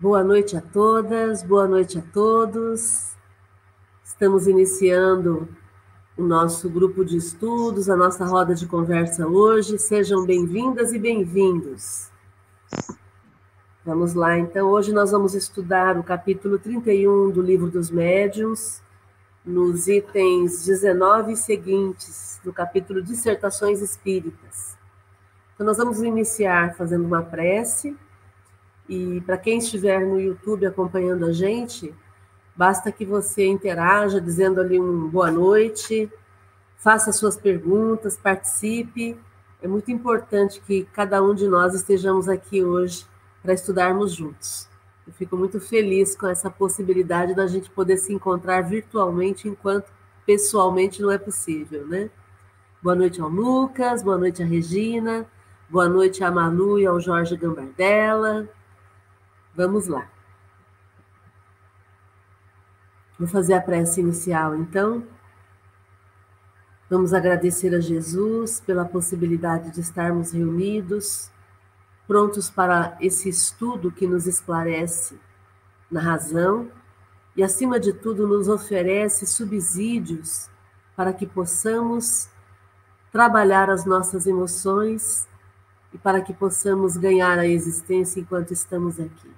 Boa noite a todas, boa noite a todos. Estamos iniciando o nosso grupo de estudos, a nossa roda de conversa hoje. Sejam bem-vindas e bem-vindos. Vamos lá, então. Hoje nós vamos estudar o capítulo 31 do Livro dos Médiuns, nos itens 19 e seguintes do capítulo Dissertações Espíritas. Então, nós vamos iniciar fazendo uma prece e para quem estiver no YouTube acompanhando a gente, basta que você interaja dizendo ali um boa noite, faça suas perguntas, participe. É muito importante que cada um de nós estejamos aqui hoje para estudarmos juntos. Eu fico muito feliz com essa possibilidade da gente poder se encontrar virtualmente enquanto pessoalmente não é possível, né? Boa noite ao Lucas, boa noite à Regina, boa noite à Manu e ao Jorge Gambardella, Vamos lá. Vou fazer a prece inicial, então. Vamos agradecer a Jesus pela possibilidade de estarmos reunidos, prontos para esse estudo que nos esclarece na razão e, acima de tudo, nos oferece subsídios para que possamos trabalhar as nossas emoções e para que possamos ganhar a existência enquanto estamos aqui.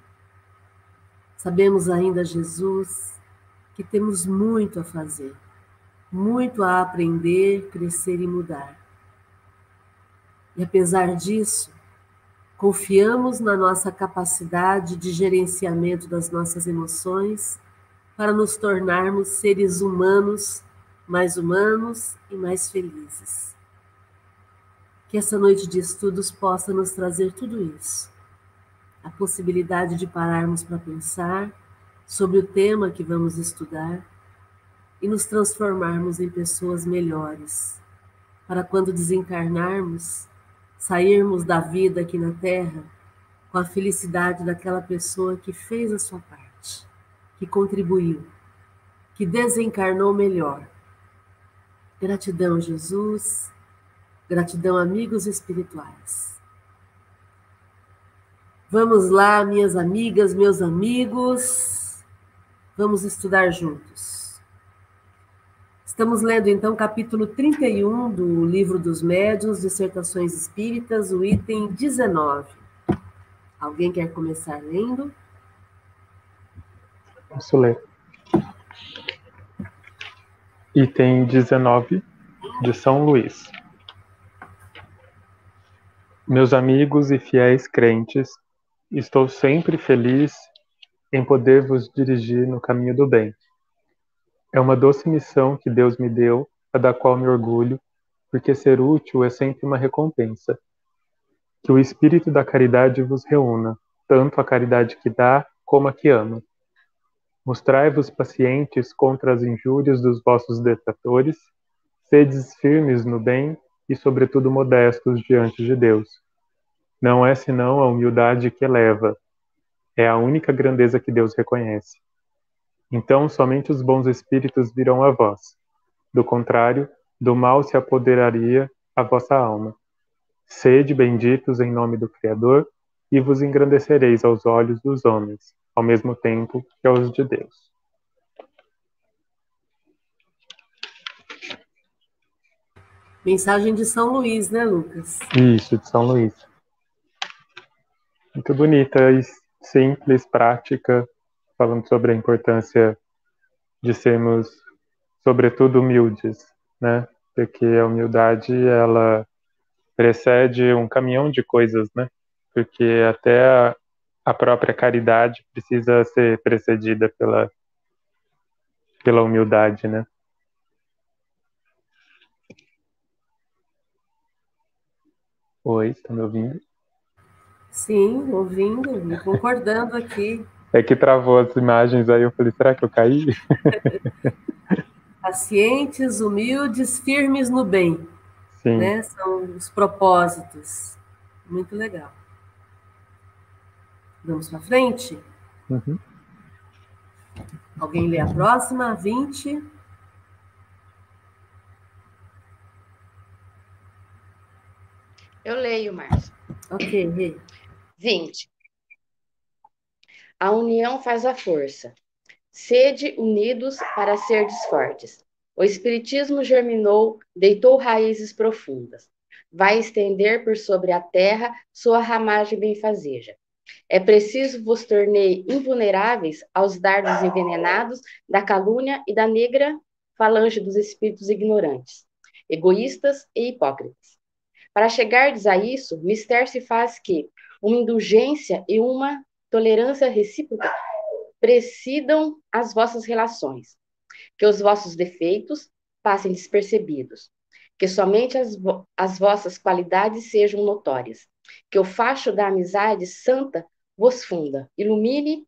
Sabemos ainda, Jesus, que temos muito a fazer, muito a aprender, crescer e mudar. E apesar disso, confiamos na nossa capacidade de gerenciamento das nossas emoções para nos tornarmos seres humanos, mais humanos e mais felizes. Que essa noite de estudos possa nos trazer tudo isso a possibilidade de pararmos para pensar sobre o tema que vamos estudar e nos transformarmos em pessoas melhores, para quando desencarnarmos, sairmos da vida aqui na Terra com a felicidade daquela pessoa que fez a sua parte, que contribuiu, que desencarnou melhor. Gratidão, Jesus. Gratidão, amigos espirituais. Vamos lá, minhas amigas, meus amigos, vamos estudar juntos. Estamos lendo então o capítulo 31 do Livro dos Médiuns, Dissertações Espíritas, o item 19. Alguém quer começar lendo? Posso ler. Item 19 de São Luís. Meus amigos e fiéis crentes, Estou sempre feliz em poder vos dirigir no caminho do bem. É uma doce missão que Deus me deu, a da qual me orgulho, porque ser útil é sempre uma recompensa. Que o espírito da caridade vos reúna, tanto a caridade que dá como a que ama. Mostrai-vos pacientes contra as injúrias dos vossos detratores, sedes firmes no bem e, sobretudo, modestos diante de Deus não é senão a humildade que eleva. É a única grandeza que Deus reconhece. Então somente os bons espíritos virão a vós. Do contrário, do mal se apoderaria a vossa alma. Sede benditos em nome do Criador, e vos engrandecereis aos olhos dos homens, ao mesmo tempo que aos de Deus. Mensagem de São Luís, né, Lucas? Isso, de São Luís. Muito bonita e simples, prática, falando sobre a importância de sermos, sobretudo, humildes, né? Porque a humildade, ela precede um caminhão de coisas, né? Porque até a, a própria caridade precisa ser precedida pela, pela humildade, né? Oi, está me ouvindo? Sim, ouvindo, concordando aqui. É que travou as imagens aí, eu falei, será que eu caí? Pacientes, humildes, firmes no bem. Sim. Né? São os propósitos. Muito legal. Vamos para frente? Uhum. Alguém lê a próxima? 20. Eu leio, Márcia. Ok, Rê. 20. A união faz a força. Sede unidos para serdes fortes. O Espiritismo germinou, deitou raízes profundas. Vai estender por sobre a terra sua ramagem benfazeja. É preciso vos tornei invulneráveis aos dardos envenenados da calúnia e da negra falange dos espíritos ignorantes, egoístas e hipócritas. Para chegardes a isso, mister se faz que uma indulgência e uma tolerância recíproca precidam as vossas relações, que os vossos defeitos passem despercebidos, que somente as, vo as vossas qualidades sejam notórias, que o facho da amizade santa vos funda, ilumine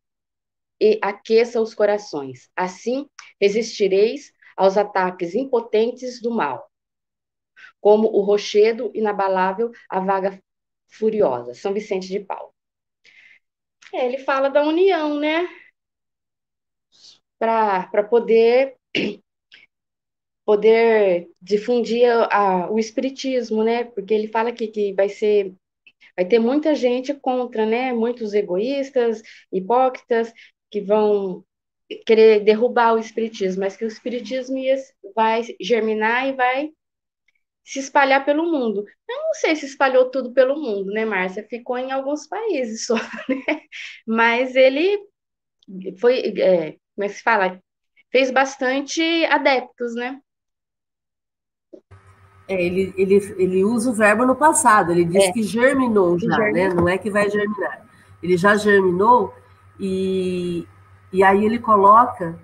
e aqueça os corações. Assim resistireis aos ataques impotentes do mal, como o rochedo inabalável, a vaga furiosa. São Vicente de Paulo. É, ele fala da união, né? Para poder poder difundir a, o espiritismo, né? Porque ele fala que, que vai ser vai ter muita gente contra, né? Muitos egoístas, hipócritas que vão querer derrubar o espiritismo, mas que o espiritismo vai germinar e vai se espalhar pelo mundo. Eu não sei se espalhou tudo pelo mundo, né, Márcia? Ficou em alguns países só, né? Mas ele foi, é, como é que se fala? Fez bastante adeptos, né? É, ele, ele, ele usa o verbo no passado, ele diz é. que germinou já, germinou. né? Não é que vai germinar. Ele já germinou e, e aí ele coloca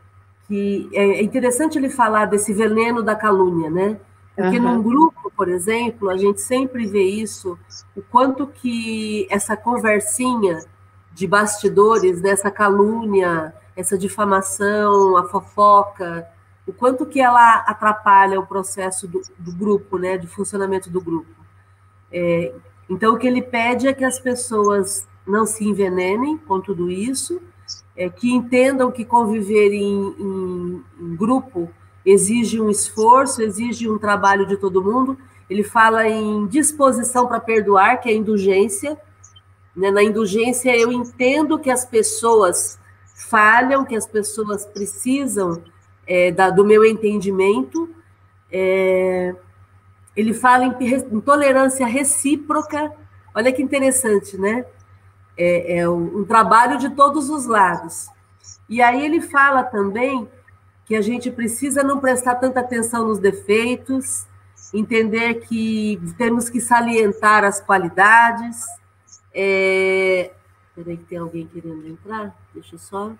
que é, é interessante ele falar desse veneno da calúnia, né? Porque uhum. num grupo, por exemplo, a gente sempre vê isso, o quanto que essa conversinha de bastidores, dessa calúnia, essa difamação, a fofoca, o quanto que ela atrapalha o processo do, do grupo, né, de funcionamento do grupo. É, então, o que ele pede é que as pessoas não se envenenem com tudo isso, é, que entendam que conviver em, em, em grupo exige um esforço, exige um trabalho de todo mundo. Ele fala em disposição para perdoar, que é indulgência. Né? Na indulgência, eu entendo que as pessoas falham, que as pessoas precisam é, da, do meu entendimento. É, ele fala em, em, tolerância recíproca. Olha que interessante, né? É, é um, um trabalho de todos os lados. E aí ele fala também que a gente precisa não prestar tanta atenção nos defeitos, entender que temos que salientar as qualidades. É... Peraí que tem alguém querendo entrar, deixa eu só...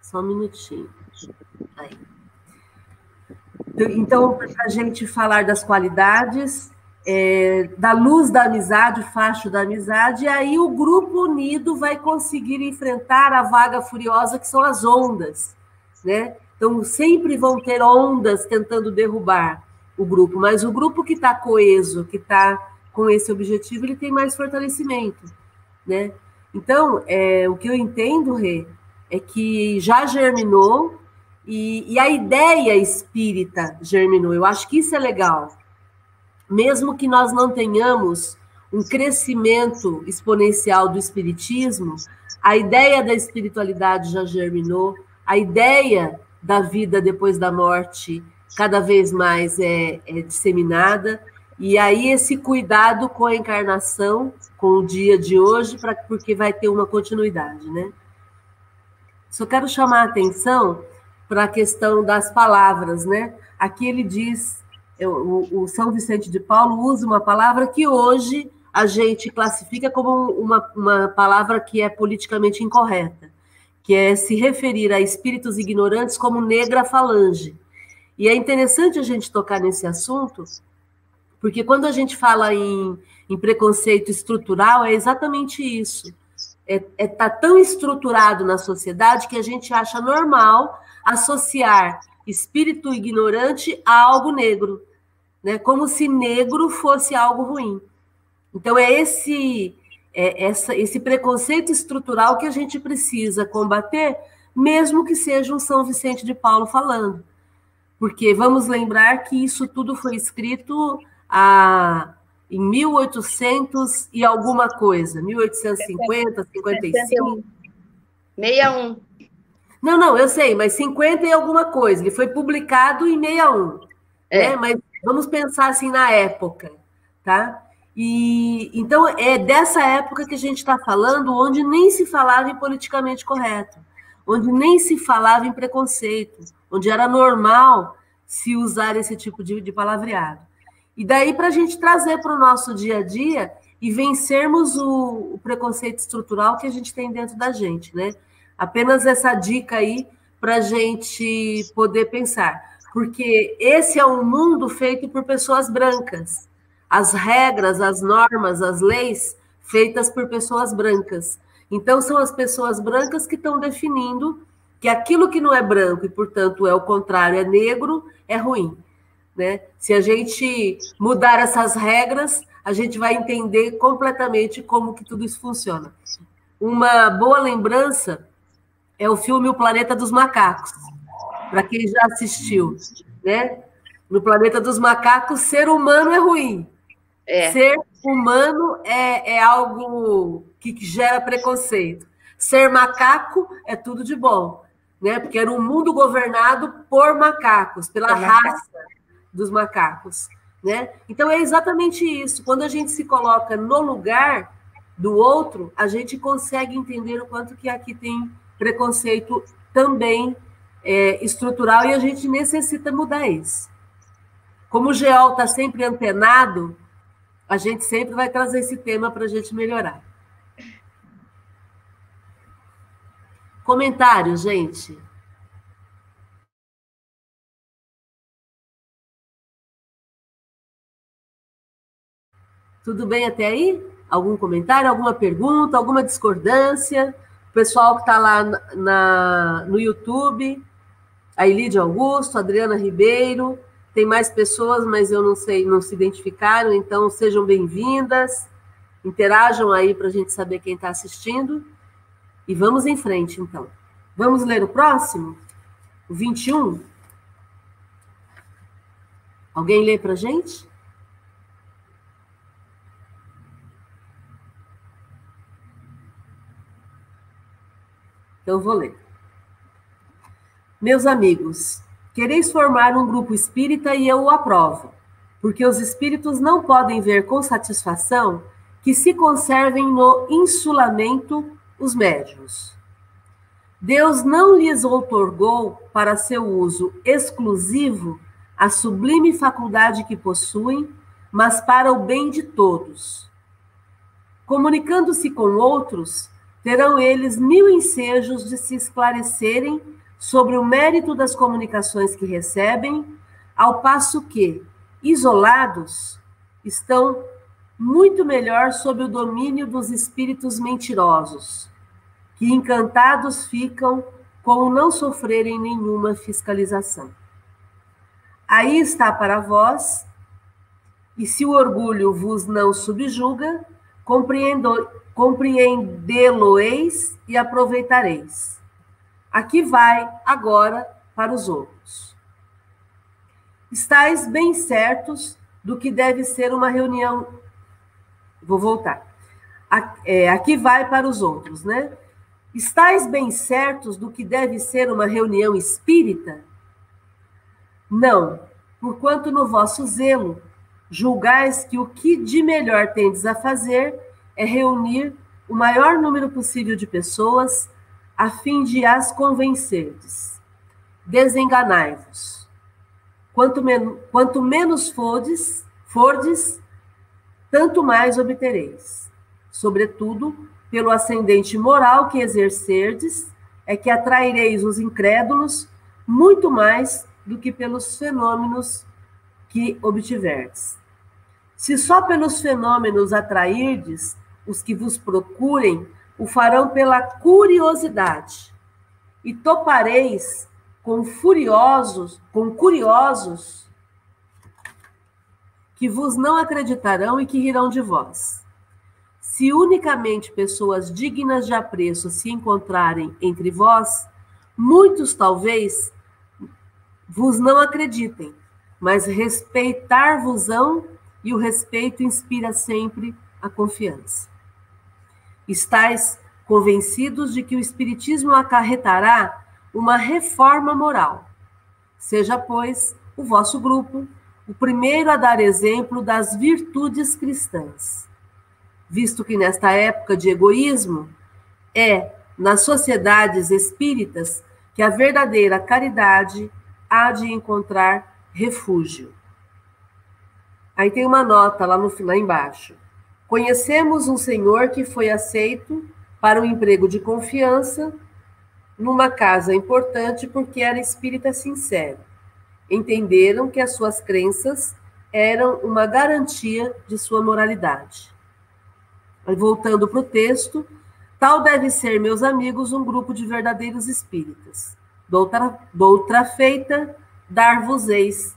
Só um minutinho. Aí. Então, para a gente falar das qualidades, é, da luz da amizade, o facho da amizade, e aí o grupo unido vai conseguir enfrentar a vaga furiosa que são as ondas né? Então, sempre vão ter ondas tentando derrubar o grupo, mas o grupo que está coeso, que está com esse objetivo, ele tem mais fortalecimento, né? Então, é, o que eu entendo, Rê, é que já germinou e, e a ideia espírita germinou. Eu acho que isso é legal. Mesmo que nós não tenhamos um crescimento exponencial do espiritismo, a ideia da espiritualidade já germinou, a ideia da vida depois da morte cada vez mais é, é disseminada, e aí esse cuidado com a encarnação, com o dia de hoje, porque vai ter uma continuidade, né? Só quero chamar a atenção para a questão das palavras, né? Aqui ele diz, o, o, São Vicente de Paulo usa uma palavra que hoje a gente classifica como uma, uma palavra que é politicamente incorreta que é se referir a espíritos ignorantes como negra falange. E é interessante a gente tocar nesse assunto, porque quando a gente fala em, em preconceito estrutural, é exatamente isso. É, é, tá tão estruturado na sociedade que a gente acha normal associar espírito ignorante a algo negro, né? como se negro fosse algo ruim. Então, é esse é essa, esse preconceito estrutural que a gente precisa combater, mesmo que seja um São Vicente de Paulo falando. Porque vamos lembrar que isso tudo foi escrito a, em 1800 e alguma coisa, 1850, 55. 61. Não, não, eu sei, mas 50 e alguma coisa. Ele foi publicado em 61. É. Né? Mas vamos pensar assim na época, tá? E então é dessa época que a gente está falando, onde nem se falava em politicamente correto, onde nem se falava em preconceito, onde era normal se usar esse tipo de, de palavreado. E daí para a gente trazer para o nosso dia a dia e vencermos o, o preconceito estrutural que a gente tem dentro da gente, né? Apenas essa dica aí para a gente poder pensar, porque esse é um mundo feito por pessoas brancas. As regras, as normas, as leis feitas por pessoas brancas. Então, são as pessoas brancas que estão definindo que aquilo que não é branco e, portanto, é o contrário, é negro, é ruim. Né? Se a gente mudar essas regras, a gente vai entender completamente como que tudo isso funciona. Uma boa lembrança é o filme O Planeta dos Macacos, para quem já assistiu, né? No Planeta dos Macacos, ser humano é ruim. É. Ser humano é, é algo que gera preconceito. Ser macaco é tudo de bom, né? Porque era um mundo governado por macacos, pela raça dos macacos, né? Então é exatamente isso. Quando a gente se coloca no lugar do outro, a gente consegue entender o quanto que aqui tem preconceito também é, estrutural e a gente necessita mudar isso. Como o GEOL está sempre antenado, a gente sempre vai trazer esse tema para a gente melhorar. Comentários, gente. Tudo bem até aí? Algum comentário, alguma pergunta, alguma discordância? O pessoal que está lá na, no YouTube, a Elide Augusto, Adriana Ribeiro, tem mais pessoas, mas eu não sei, não se identificaram, então sejam bem-vindas, interajam aí para a gente saber quem está assistindo. E vamos em frente, então. Vamos ler o próximo? O 21? Alguém lê para a gente? Então, eu vou ler. Meus amigos, quereis formar um grupo espírita e eu o aprovo, porque os espíritos não podem ver com satisfação que se conservem no insulamento os médios. Deus não lhes outorgou para seu uso exclusivo a sublime faculdade que possuem, mas para o bem de todos. Comunicando-se com outros, terão eles mil ensejos de se esclarecerem sobre o mérito das comunicações que recebem, ao passo que, isolados, estão muito melhor sob o domínio dos espíritos mentirosos, que encantados ficam com não sofrerem nenhuma fiscalização. Aí está para vós, e se o orgulho vos não subjuga, compreendê-lo-eis e aproveitareis. Aqui vai agora para os outros. Estais bem certos do que deve ser uma reunião. Vou voltar. É, aqui vai para os outros, né? Estais bem certos do que deve ser uma reunião espírita? Não, porquanto no vosso zelo julgais que o que de melhor tendes a fazer é reunir o maior número possível de pessoas a fim de as convencerdes. Desenganai-vos. Quanto, men quanto menos fordes, fordes, tanto mais obtereis. Sobretudo, pelo ascendente moral que exercerdes, é que atraireis os incrédulos muito mais do que pelos fenômenos que obtiverdes. Se só pelos fenômenos atrairdes os que vos procurem, o farão pela curiosidade. E topareis com furiosos, com curiosos, que vos não acreditarão e que rirão de vós. Se unicamente pessoas dignas de apreço se encontrarem entre vós, muitos talvez vos não acreditem, mas respeitar-vos-ão e o respeito inspira sempre a confiança. Estais convencidos de que o Espiritismo acarretará uma reforma moral. Seja, pois, o vosso grupo o primeiro a dar exemplo das virtudes cristãs, visto que nesta época de egoísmo é nas sociedades espíritas que a verdadeira caridade há de encontrar refúgio. Aí tem uma nota lá no lá embaixo. Conhecemos um senhor que foi aceito para um emprego de confiança numa casa importante porque era espírita sincero. Entenderam que as suas crenças eram uma garantia de sua moralidade. Voltando para o texto, tal deve ser, meus amigos, um grupo de verdadeiros espíritas. Doutra, doutra feita, dar-vos-eis,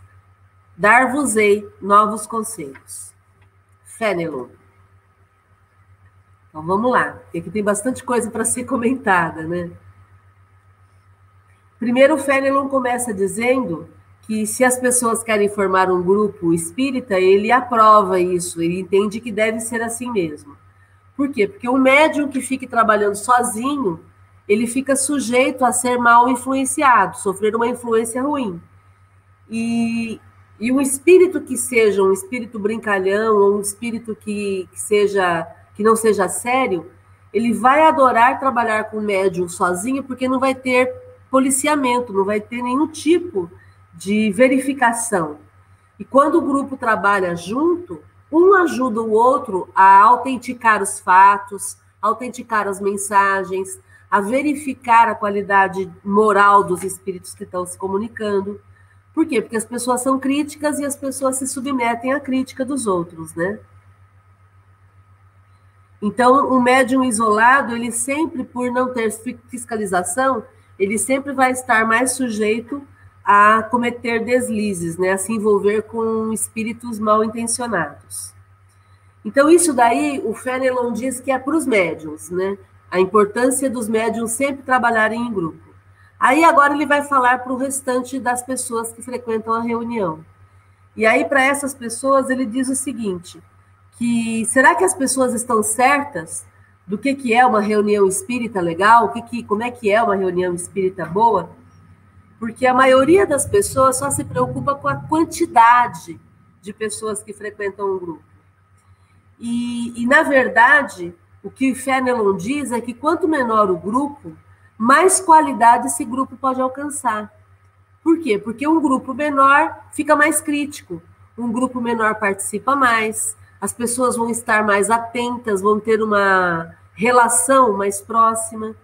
dar-vos-ei novos conselhos. Fenelon. Então vamos lá, porque aqui tem bastante coisa para ser comentada, né? Primeiro, o Fenelon começa dizendo que se as pessoas querem formar um grupo espírita, ele aprova isso, ele entende que deve ser assim mesmo. Por quê? Porque um médium que fique trabalhando sozinho, ele fica sujeito a ser mal influenciado, sofrer uma influência ruim. E, e um espírito que seja um espírito brincalhão, ou um espírito que, que seja que não seja sério, ele vai adorar trabalhar com médium sozinho, porque não vai ter policiamento, não vai ter nenhum tipo de verificação. E quando o grupo trabalha junto, um ajuda o outro a autenticar os fatos, autenticar as mensagens, a verificar a qualidade moral dos espíritos que estão se comunicando. Por quê? Porque as pessoas são críticas e as pessoas se submetem à crítica dos outros, né? Então, o médium isolado, ele sempre, por não ter fiscalização, ele sempre vai estar mais sujeito a cometer deslizes, né? A se envolver com espíritos mal intencionados. Então, isso daí, o Fenelon diz que é para os médiums, né? A importância dos médiums sempre trabalharem em grupo. Aí, agora, ele vai falar para o restante das pessoas que frequentam a reunião. E aí, para essas pessoas, ele diz o seguinte: que será que as pessoas estão certas do que, que é uma reunião espírita legal, o que, que como é que é uma reunião espírita boa? Porque a maioria das pessoas só se preocupa com a quantidade de pessoas que frequentam um grupo. E, e na verdade, o que Fenelon diz é que quanto menor o grupo, mais qualidade esse grupo pode alcançar. Por quê? Porque um grupo menor fica mais crítico, um grupo menor participa mais, as pessoas vão estar mais atentas, vão ter uma relação mais próxima.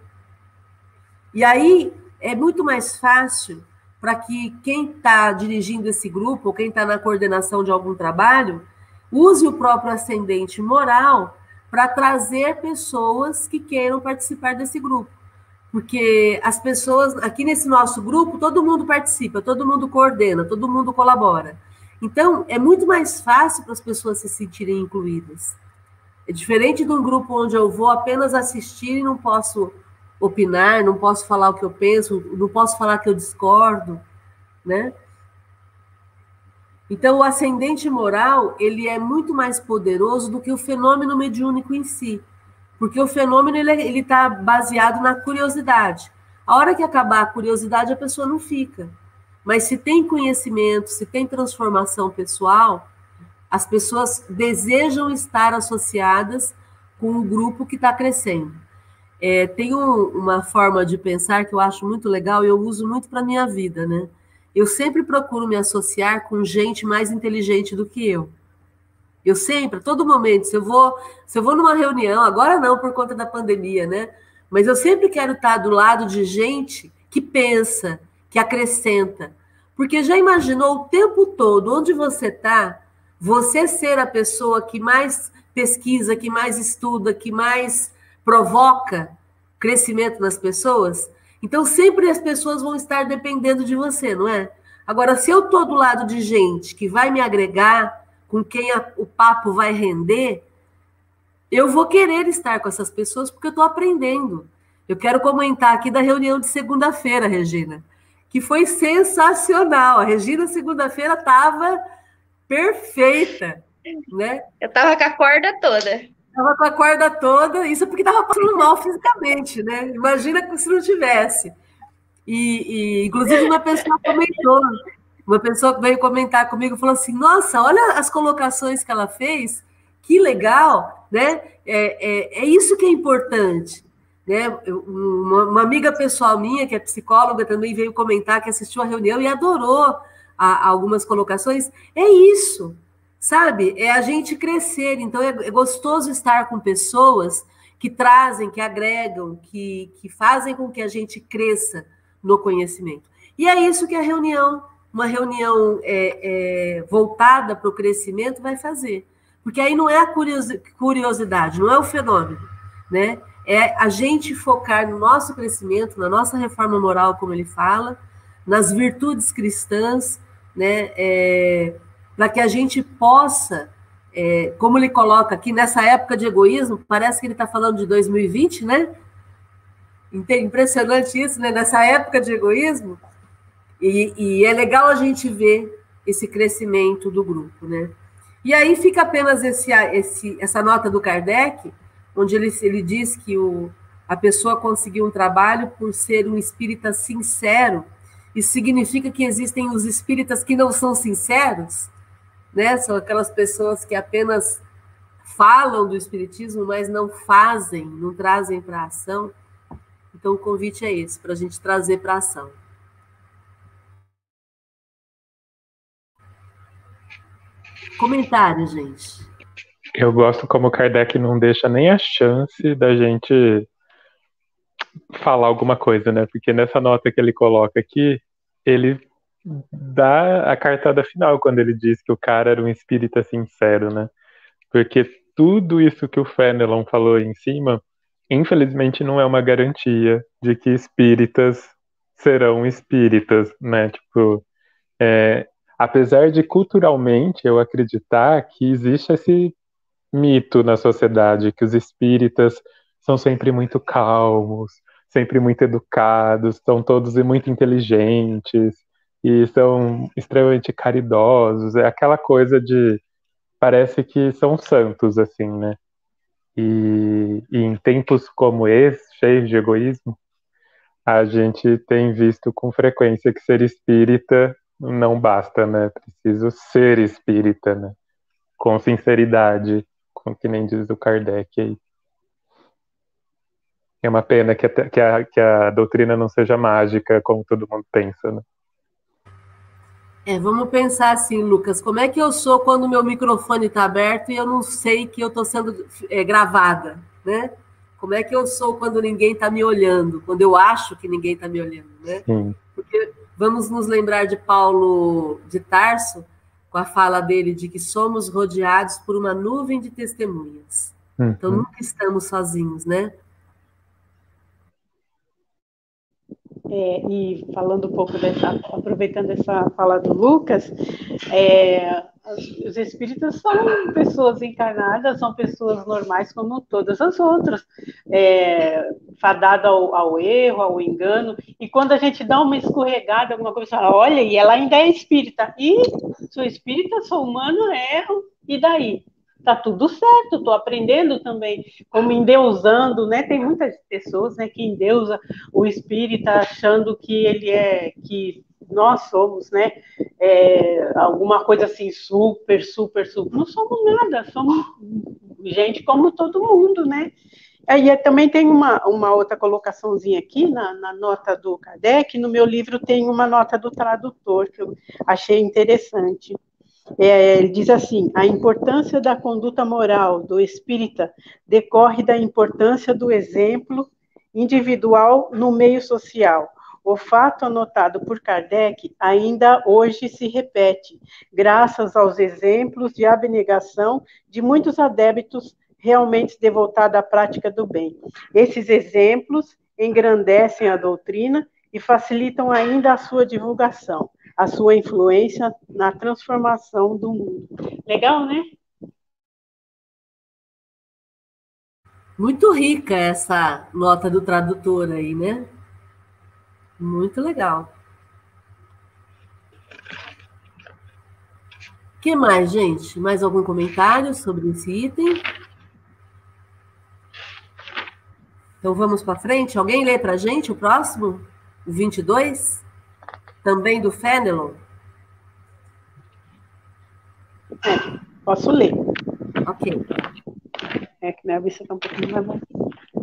E aí é muito mais fácil para que quem está dirigindo esse grupo, ou quem está na coordenação de algum trabalho, use o próprio ascendente moral para trazer pessoas que queiram participar desse grupo. Porque as pessoas, aqui nesse nosso grupo, todo mundo participa, todo mundo coordena, todo mundo colabora. Então, é muito mais fácil para as pessoas se sentirem incluídas. É diferente de um grupo onde eu vou apenas assistir e não posso opinar, não posso falar o que eu penso, não posso falar que eu discordo, né? Então, o ascendente moral, ele é muito mais poderoso do que o fenômeno mediúnico em si, porque o fenômeno, ele está baseado na curiosidade. A hora que acabar a curiosidade, a pessoa não fica. Mas se tem conhecimento, se tem transformação pessoal, as pessoas desejam estar associadas com um grupo que está crescendo. É, tem um, uma forma de pensar que eu acho muito legal e eu uso muito para a minha vida, né? Eu sempre procuro me associar com gente mais inteligente do que eu. Eu sempre, a todo momento, se eu vou, se eu vou numa reunião, agora não por conta da pandemia, né? Mas eu sempre quero estar do lado de gente que pensa, que acrescenta. Porque já imaginou o tempo todo onde você está, você ser a pessoa que mais pesquisa, que mais estuda, que mais provoca crescimento nas pessoas? Então sempre as pessoas vão estar dependendo de você, não é? Agora, se eu estou do lado de gente que vai me agregar, com quem a, o papo vai render, eu vou querer estar com essas pessoas porque eu estou aprendendo. Eu quero comentar aqui da reunião de segunda-feira, Regina que foi sensacional. A Regina, segunda-feira, estava perfeita, né? Eu estava com a corda toda. Tava com a corda toda, isso porque tava passando mal fisicamente, né? Imagina se não tivesse. E, e, inclusive uma pessoa comentou, uma pessoa veio comentar comigo falou assim: Nossa, olha as colocações que ela fez, que legal, né? É, é, é isso que é importante. Né? Uma, uma, amiga pessoal minha, que é psicóloga, também veio comentar que assistiu a reunião e adorou a, a algumas colocações. É isso, sabe? É a gente crescer. Então é, é gostoso estar com pessoas que trazem, que agregam, que, que fazem com que a gente cresça no conhecimento. E é isso que a reunião, uma reunião é, é, voltada para o crescimento, vai fazer. Porque aí não é a curiosidade, não é o fenômeno, né? É a gente focar no nosso crescimento, na nossa reforma moral, como ele fala, nas virtudes cristãs, né? É, para que a gente possa, é, como ele coloca aqui, nessa época de egoísmo, parece que ele está falando de 2020, né? Impressionante isso, né? Nessa época de egoísmo. E, e é legal a gente ver esse crescimento do grupo, né? E aí fica apenas esse, esse, essa nota do Kardec, onde ele, ele diz que o, a pessoa conseguiu um trabalho por ser um espírita sincero. Isso significa que existem os espíritas que não são sinceros, né? São aquelas pessoas que apenas falam do espiritismo, mas não fazem, não trazem para ação. Então o convite é esse, para a gente trazer para ação. Comentário, gente. Eu gosto como Kardec não deixa nem a chance da gente falar alguma coisa, né? Porque nessa nota que ele coloca aqui, ele dá a cartada final quando ele diz que o cara era um espírita sincero, né? Porque tudo isso que o Fenelon falou em cima, infelizmente não é uma garantia de que espíritas serão espíritas, né? Tipo, é, apesar de culturalmente eu acreditar que existe esse mito na sociedade que os espíritas são sempre muito calmos, sempre muito educados, são todos muito inteligentes e são extremamente caridosos. É aquela coisa de parece que são santos assim, né? E, e em tempos como esse, cheios de egoísmo, a gente tem visto com frequência que ser espírita não basta, né? Preciso ser espírita, né? Com sinceridade, com que nem diz o Kardec aí. É uma pena que a, que a, que a doutrina não seja mágica, como todo mundo pensa, né? É, vamos pensar assim, Lucas, como é que eu sou quando meu microfone está aberto e eu não sei que eu estou sendo é, gravada, né? Como é que eu sou quando ninguém está me olhando, quando eu acho que ninguém está me olhando, né? Sim. Porque vamos nos lembrar de Paulo de Tarso, com a fala dele de que somos rodeados por uma nuvem de testemunhas. Uhum. Então nunca estamos sozinhos, né? É, e falando um pouco dessa, aproveitando essa fala do Lucas, é, os espíritas são pessoas encarnadas, são pessoas normais como todas as outras, é, fadada ao, ao, erro, ao engano, e quando a gente dá uma escorregada, alguma coisa, olha, e ela ainda é espírita, e sou espírita, sou humano, erro, e daí? Tá tudo certo, estou aprendendo também, como endeusando, né? Tem muitas pessoas, né, que endeusa o espírita achando que ele é, que nós somos, né, é, alguma coisa assim super, super, super. Não somos nada, somos gente como todo mundo, né? Aí é, também tem uma, uma outra colocaçãozinha aqui na, na, nota do Kardec, no meu livro tem uma nota do tradutor que eu achei interessante. É, ele diz assim: a importância da conduta moral do espírita decorre da importância do exemplo individual no meio social, o fato anotado por Kardec ainda hoje se repete, graças aos exemplos de abnegação de muitos adeptos realmente devotados à prática do bem. Esses exemplos engrandecem a doutrina e facilitam ainda a sua divulgação, a sua influência na transformação do mundo. Legal, né? Muito rica essa nota do tradutor aí, né? Muito legal. que mais, gente? Mais algum comentário sobre esse item? Então vamos para frente. Alguém lê para a gente o próximo? O 22? Também do Fenelon? É, posso ler. Ok. É que minha vista está um pouquinho mais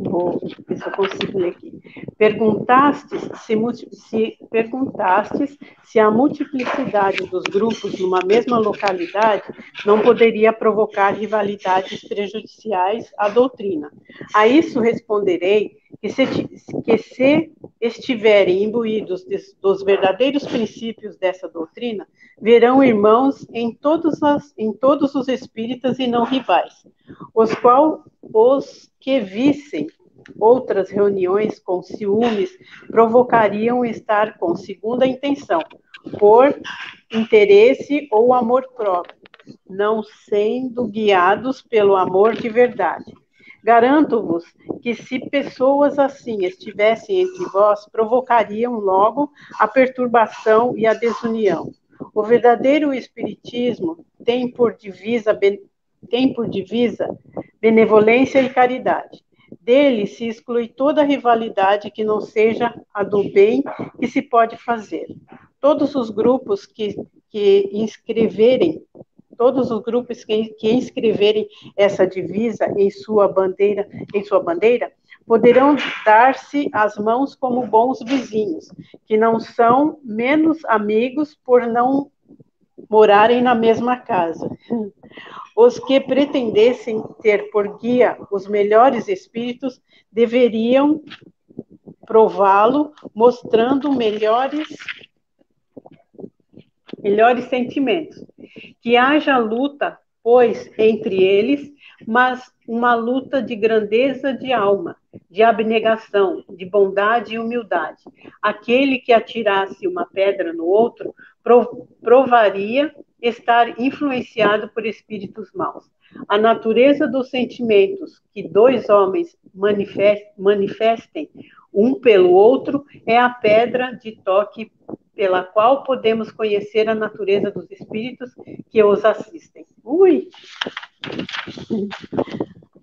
vou ver se eu consigo ler aqui. Perguntastes se, se, perguntastes se a multiplicidade dos grupos numa mesma localidade não poderia provocar rivalidades prejudiciais à doutrina. A isso responderei que se, que se estiverem imbuídos dos verdadeiros princípios dessa doutrina, verão irmãos em todos, as, em todos os espíritas e não rivais, os qual os que vissem outras reuniões com ciúmes provocariam estar com segunda intenção, por interesse ou amor próprio, não sendo guiados pelo amor de verdade. Garanto-vos que se pessoas assim estivessem entre vós, provocariam logo a perturbação e a desunião. O verdadeiro espiritismo tem por divisa tem por divisa benevolência e caridade. Dele se exclui toda rivalidade que não seja a do bem que se pode fazer. Todos os grupos que, que inscreverem todos os grupos que, que inscreverem essa divisa em sua bandeira, em sua bandeira, poderão dar-se as mãos como bons vizinhos, que não são menos amigos por não morarem na mesma casa. Os que pretendessem ter por guia os melhores espíritos deveriam prová-lo, mostrando melhores melhores sentimentos. Que haja luta, pois, entre eles, mas uma luta de grandeza de alma, de abnegação, de bondade e humildade. Aquele que atirasse uma pedra no outro provaria estar influenciado por espíritos maus. A natureza dos sentimentos que dois homens manifestem um pelo outro é a pedra de toque pela qual podemos conhecer a natureza dos espíritos que os assistem. Ui!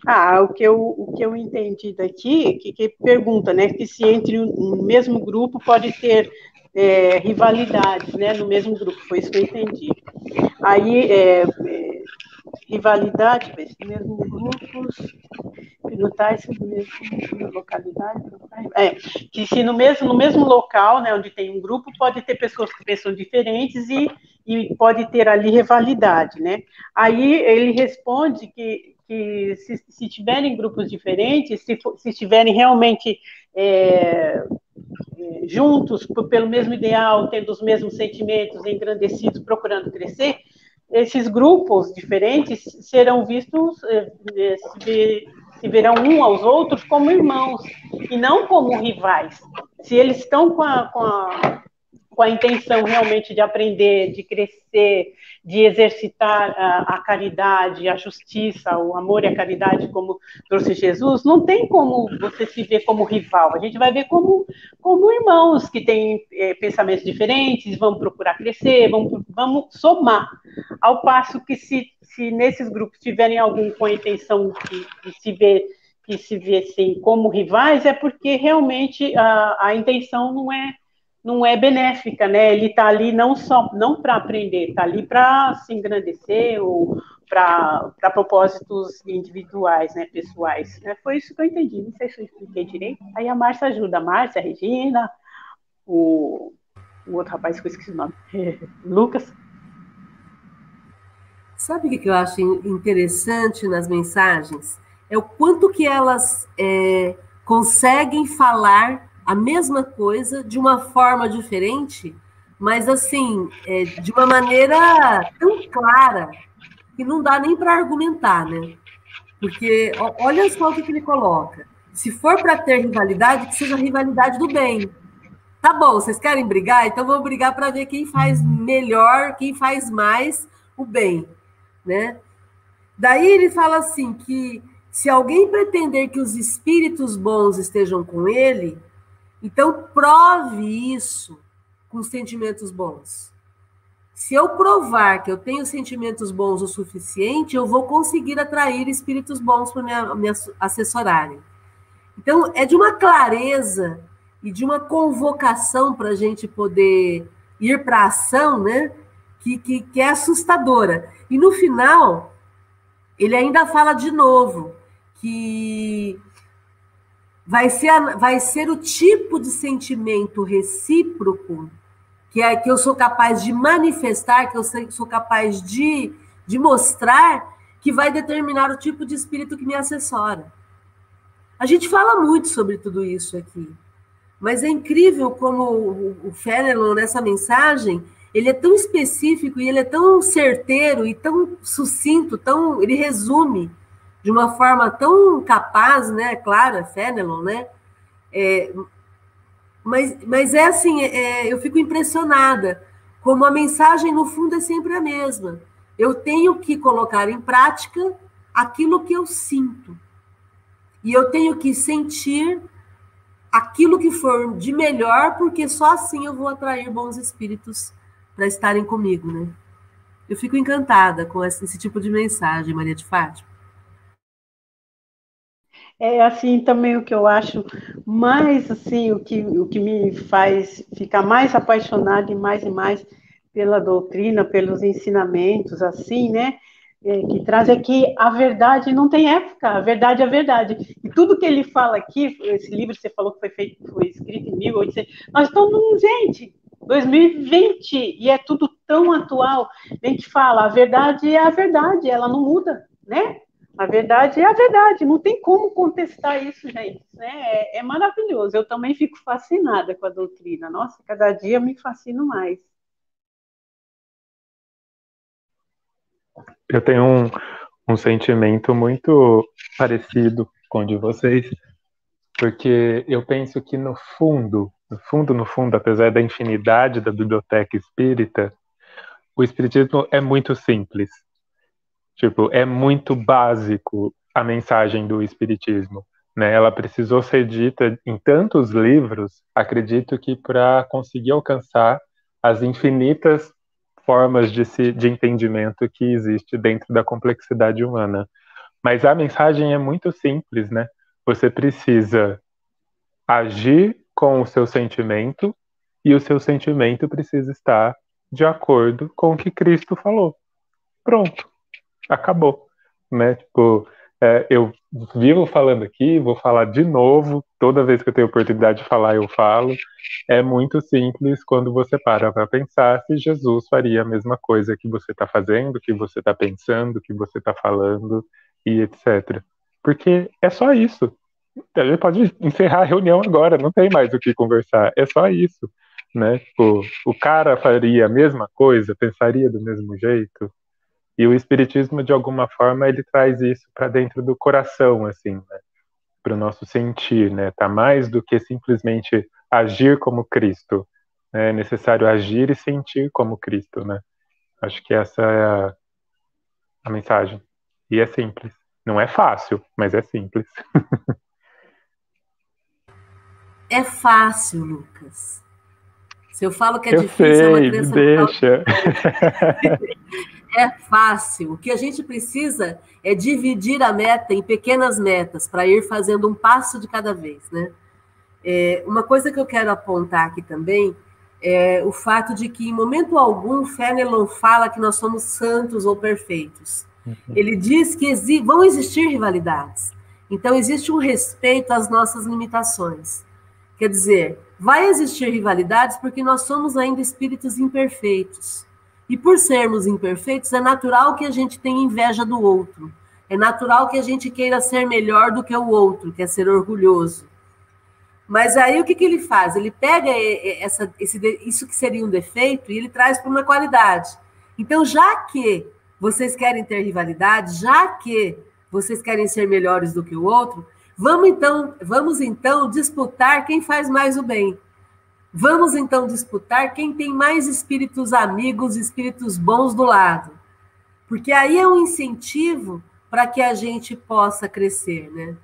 Ah, o que eu, o que eu entendi daqui, que, que pergunta, né, que se entre um mesmo grupo pode ter é, rivalidades, né, no mesmo grupo, foi isso que eu entendi. Aí, é, é, rivalidade, mesmo grupos, se no mesmo localidade, é, que se no mesmo, no mesmo local, né, onde tem um grupo, pode ter pessoas que pensam diferentes e, e pode ter ali rivalidade, né? Aí ele responde que, que se, se tiverem grupos diferentes, se, se estiverem realmente é, é, juntos pelo mesmo ideal, tendo os mesmos sentimentos, engrandecidos, procurando crescer, esses grupos diferentes serão vistos, é, se, se verão um aos outros como irmãos e não como rivais. Se eles estão com a, com a com a intenção realmente de aprender, de crescer, de exercitar a, a, caridade, a justiça, o amor e a caridade, como trouxe Jesus, não tem como você se ver como rival. A gente vai ver como, como irmãos que têm é, pensamentos diferentes, vão procurar crescer, vão, vamos somar. Ao passo que se, se nesses grupos tiverem algum com a intenção de, de se ver que se vissem como rivais, é porque realmente a, a intenção não é não é benéfica, né? Ele está ali não só não para aprender, está ali para se engrandecer ou para propósitos individuais, né, pessoais. Né? Foi isso que eu entendi. Não sei se eu expliquei direito. Aí a Márcia ajuda, a Márcia, a Regina, o, o outro rapaz que eu esqueci o nome, Lucas. Sabe o que eu acho interessante nas mensagens? É o quanto que elas é, conseguem falar a mesma coisa de uma forma diferente, mas assim, é, de uma maneira tão clara que não dá nem para argumentar, né? Porque olha só o que ele coloca. Se for para ter rivalidade, que seja rivalidade do bem. Tá bom, vocês querem brigar? Então vamos brigar para ver quem faz melhor, quem faz mais o bem, né? Daí ele fala assim que se alguém pretender que os espíritos bons estejam com ele, então, prove isso com sentimentos bons. Se eu provar que eu tenho sentimentos bons o suficiente, eu vou conseguir atrair espíritos bons para me, assessorarem. Então, é de uma clareza e de uma convocação para a gente poder ir para a ação, né? Que, que, que é assustadora. E no final, ele ainda fala de novo que vai ser, vai ser o tipo de sentimento recíproco que é que eu sou capaz de manifestar, que eu sou capaz de, de mostrar, que vai determinar o tipo de espírito que me assessora. A gente fala muito sobre tudo isso aqui, mas é incrível como o Fenelon, nessa mensagem, ele é tão específico e ele é tão certeiro e tão sucinto, tão, ele resume de uma forma tão capaz, né, clara, Fenelon, né, é, mas, mas é assim, é, eu fico impressionada, como a mensagem, no fundo, é sempre a mesma. Eu tenho que colocar em prática aquilo que eu sinto. E eu tenho que sentir aquilo que for de melhor, porque só assim eu vou atrair bons espíritos para estarem comigo, né? Eu fico encantada com esse, esse tipo de mensagem, Maria de Fátima. É assim também o que eu acho mais assim, o que, o que me faz ficar mais apaixonada e mais e mais pela doutrina, pelos ensinamentos, assim, né? É, que traz é que a verdade não tem época, a verdade é a verdade. E tudo que ele fala aqui, esse livro que você falou que foi feito, foi escrito em 1800, nós estamos, gente, 2020, e é tudo tão atual. A gente fala, a verdade é a verdade, ela não muda, né? A verdade é a verdade, não tem como contestar isso, gente. Né? É, é, maravilhoso. Eu também fico fascinada com a doutrina. Nossa, cada dia eu me fascino mais. Eu tenho um, um sentimento muito parecido com o de vocês, porque eu penso que no fundo, no fundo, no fundo, apesar da infinidade da biblioteca espírita, o espiritismo é muito simples Tipo, é muito básico a mensagem do espiritismo, né? Ela precisou ser dita em tantos livros, acredito que para conseguir alcançar as infinitas formas de, se, de entendimento que existe dentro da complexidade humana. Mas a mensagem é muito simples, né? Você precisa agir com o seu sentimento e o seu sentimento precisa estar de acordo com o que Cristo falou. Pronto acabou, né? Tipo, é, eu vivo falando aqui, vou falar de novo, toda vez que eu tenho oportunidade de falar, eu falo. É muito simples quando você para para pensar se Jesus faria a mesma coisa que você está fazendo, que você está pensando, que você está falando e etc. Porque é só isso. A gente pode encerrar a reunião agora, não tem mais o que conversar, é só isso. Né? Tipo, o cara faria a mesma coisa, pensaria do mesmo jeito, e o espiritismo, de alguma forma, ele traz isso para dentro do coração, assim, né? para o nosso sentir, né? Tá mais do que simplesmente agir como Cristo. Né? É necessário agir e sentir como Cristo, né? Acho que essa é a, a mensagem. E é simples. Não é fácil, mas é simples. é fácil, Lucas. Se eu falo que é eu difícil, sei, é uma crença deixa. é fácil. O que a gente precisa é dividir a meta em pequenas metas para ir fazendo um passo de cada vez, né? É, uma coisa que eu quero apontar aqui também é o fato de que, em momento algum, Fenelon fala que nós somos santos ou perfeitos. Uhum. Ele diz que exi vão existir rivalidades. Então, existe um respeito às nossas limitações. Quer dizer, vai existir rivalidades porque nós somos ainda espíritos imperfeitos. E por sermos imperfeitos, é natural que a gente tenha inveja do outro. É natural que a gente queira ser melhor do que o outro, quer ser orgulhoso. Mas aí o que, que ele faz? Ele pega essa, esse, isso que seria um defeito e ele traz para uma qualidade. Então, já que vocês querem ter rivalidade, já que vocês querem ser melhores do que o outro, vamos então, vamos então disputar quem faz mais o bem. Vamos então disputar quem tem mais espíritos amigos, espíritos bons do lado. Porque aí é um incentivo para que a gente possa crescer, né?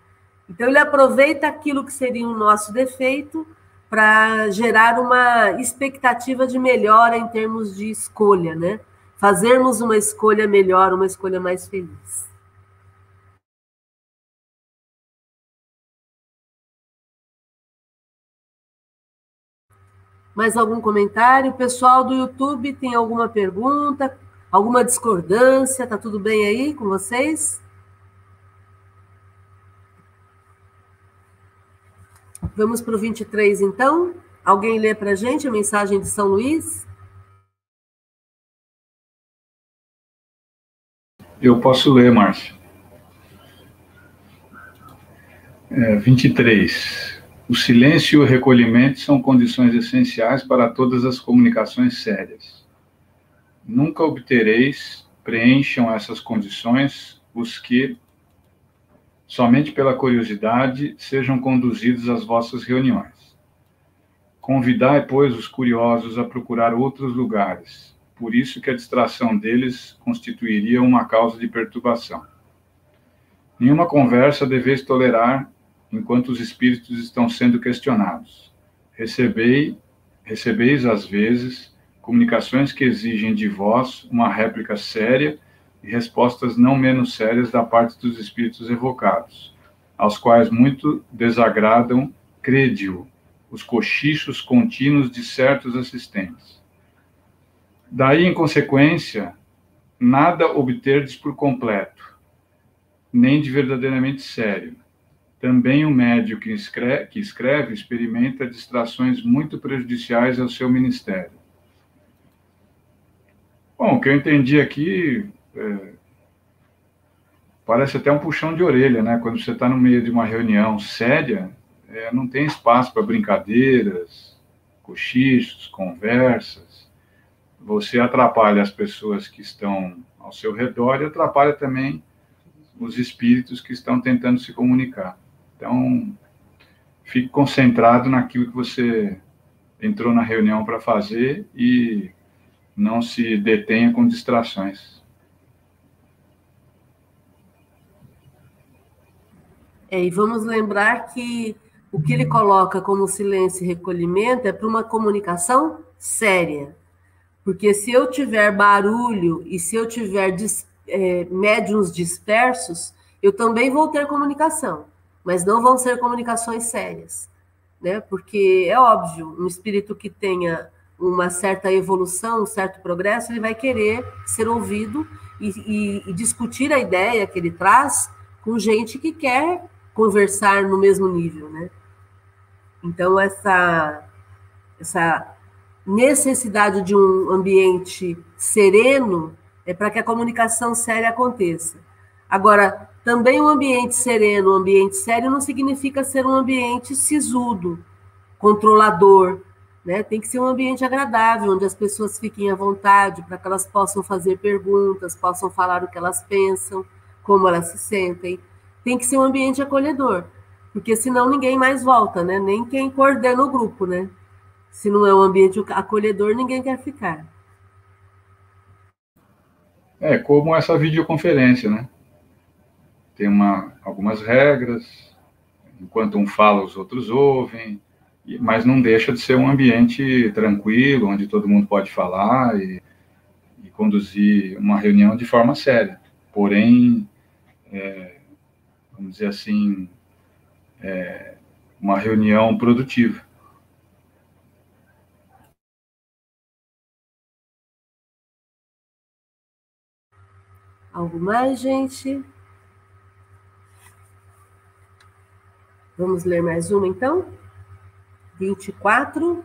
Então ele aproveita aquilo que seria o nosso defeito para gerar uma expectativa de melhora em termos de escolha, né? Fazermos uma escolha melhor, uma escolha mais feliz. Mais algum comentário? Pessoal do YouTube, tem alguma pergunta? Alguma discordância? Tá tudo bem aí com vocês? Vamos para o 23, então? Alguém lê para a gente a mensagem de São Luís? Eu posso ler, Márcia. É, 23. O silêncio e o recolhimento são condições essenciais para todas as comunicações sérias. Nunca obtereis, preencham essas condições os que, somente pela curiosidade, sejam conduzidos às vossas reuniões. Convidai, pois, os curiosos a procurar outros lugares, por isso que a distração deles constituiria uma causa de perturbação. Nenhuma conversa deveis tolerar enquanto os espíritos estão sendo questionados. Recebei, recebeis às vezes comunicações que exigem de vós uma réplica séria e respostas não menos sérias da parte dos espíritos evocados, aos quais muito desagradam, crede-o, os cochichos contínuos de certos assistentes. Daí, em consequência, nada obterdes por completo, nem de verdadeiramente sério também o médio que escreve, que escreve experimenta distrações muito prejudiciais ao seu ministério. Bom, o que eu entendi aqui é, parece até um puxão de orelha, né? Quando você está no meio de uma reunião séria, é, não tem espaço para brincadeiras, cochichos, conversas. Você atrapalha as pessoas que estão ao seu redor e atrapalha também os espíritos que estão tentando se comunicar. Então, fique concentrado naquilo que você entrou na reunião para fazer e não se detenha com distrações. É, e vamos lembrar que o que ele coloca como silêncio e recolhimento é para uma comunicação séria. Porque se eu tiver barulho e se eu tiver dis, é, médiums dispersos, eu também vou ter comunicação mas não vão ser comunicações sérias, né? Porque é óbvio, um espírito que tenha uma certa evolução, um certo progresso, ele vai querer ser ouvido e, e, e discutir a ideia que ele traz com gente que quer conversar no mesmo nível, né? Então essa essa necessidade de um ambiente sereno é para que a comunicação séria aconteça. Agora, também um ambiente sereno, um ambiente sério, não significa ser um ambiente sisudo, controlador. Né? Tem que ser um ambiente agradável, onde as pessoas fiquem à vontade, para que elas possam fazer perguntas, possam falar o que elas pensam, como elas se sentem. Tem que ser um ambiente acolhedor, porque senão ninguém mais volta, né? nem quem coordena o grupo. Né? Se não é um ambiente acolhedor, ninguém quer ficar. É como essa videoconferência, né? Tem uma, algumas regras, enquanto um fala, os outros ouvem, mas não deixa de ser um ambiente tranquilo, onde todo mundo pode falar e, e conduzir uma reunião de forma séria. Porém, é, vamos dizer assim, é, uma reunião produtiva. Algo mais, gente? Vamos ler mais uma, então? 24.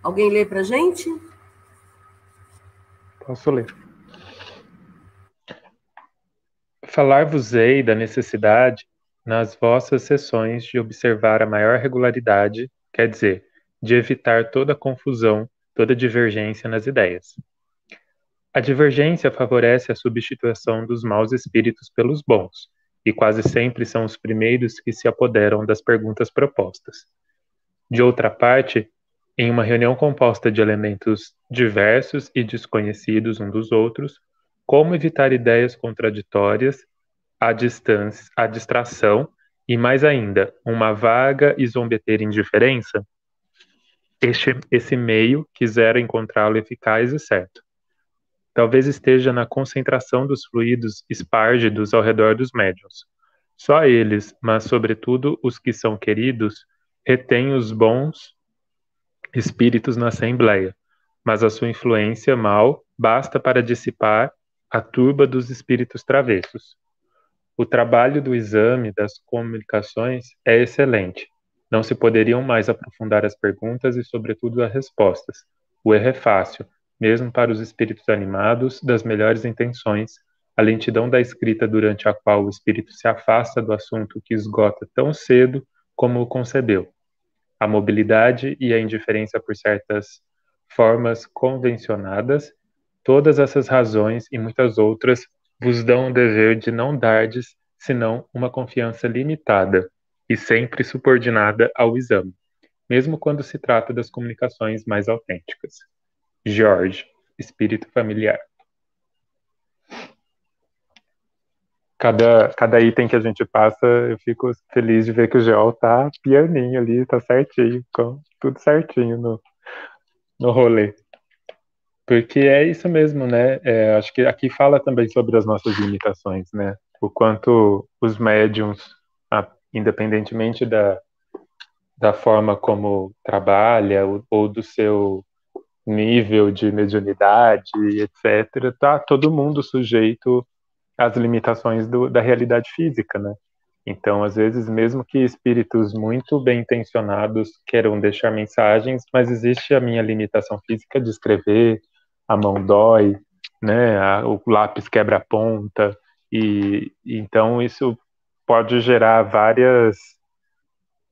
Alguém lê para a gente? Posso ler. Falar-vos-ei da necessidade, nas vossas sessões, de observar a maior regularidade, quer dizer, de evitar toda confusão, toda divergência nas ideias. A divergência favorece a substituição dos maus espíritos pelos bons, e quase sempre são os primeiros que se apoderam das perguntas propostas. De outra parte, em uma reunião composta de elementos diversos e desconhecidos um dos outros, como evitar ideias contraditórias, a distância, a distração e mais ainda, uma vaga e zombeteira indiferença? Este, esse meio quisera encontrá-lo eficaz e certo. Talvez esteja na concentração dos fluidos espárgidos ao redor dos médiuns. Só eles, mas sobretudo os que são queridos, retêm os bons espíritos na Assembleia, mas a sua influência mal basta para dissipar a turba dos espíritos travessos. O trabalho do exame das comunicações é excelente. Não se poderiam mais aprofundar as perguntas e, sobretudo, as respostas. O erro é fácil, mesmo para os espíritos animados, das melhores intenções, a lentidão da escrita durante a qual o espírito se afasta do assunto que esgota tão cedo como o concebeu, a mobilidade e a indiferença por certas formas convencionadas, todas essas razões e muitas outras vos dão o dever de não dardes senão uma confiança limitada e sempre subordinada ao exame, mesmo quando se trata das comunicações mais autênticas. George, espírito familiar. cada, cada item que a gente passa, eu fico feliz de ver que o Geol tá pianinho ali, tá certinho, com tudo certinho no, no rolê. Porque é isso mesmo, né? É, acho que aqui fala também sobre as nossas limitações, né? O quanto os médiums, independentemente da, da forma como trabalha ou, ou do seu nível de mediunidade, etc., tá todo mundo sujeito as limitações do, da realidade física, né? Então, às vezes, mesmo que espíritos muito bem intencionados queiram deixar mensagens, mas existe a minha limitação física de escrever, a mão dói, né? A, o lápis quebra a ponta, e então isso pode gerar várias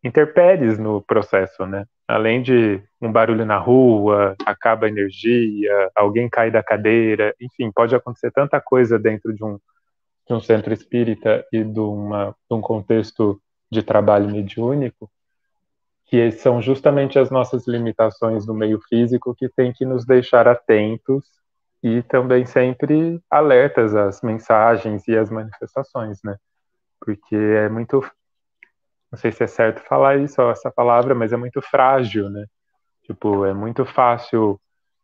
interpéries no processo, né? Além de um barulho na rua, acaba a energia, alguém cai da cadeira, enfim, pode acontecer tanta coisa dentro de um, de um centro espírita e de, uma, de um contexto de trabalho mediúnico, que são justamente as nossas limitações no meio físico que tem que nos deixar atentos e também sempre alertas às mensagens e às manifestações, né? Porque é muito, não sei se é certo falar isso, essa palavra, mas é muito frágil, né? Tipo, é muito fácil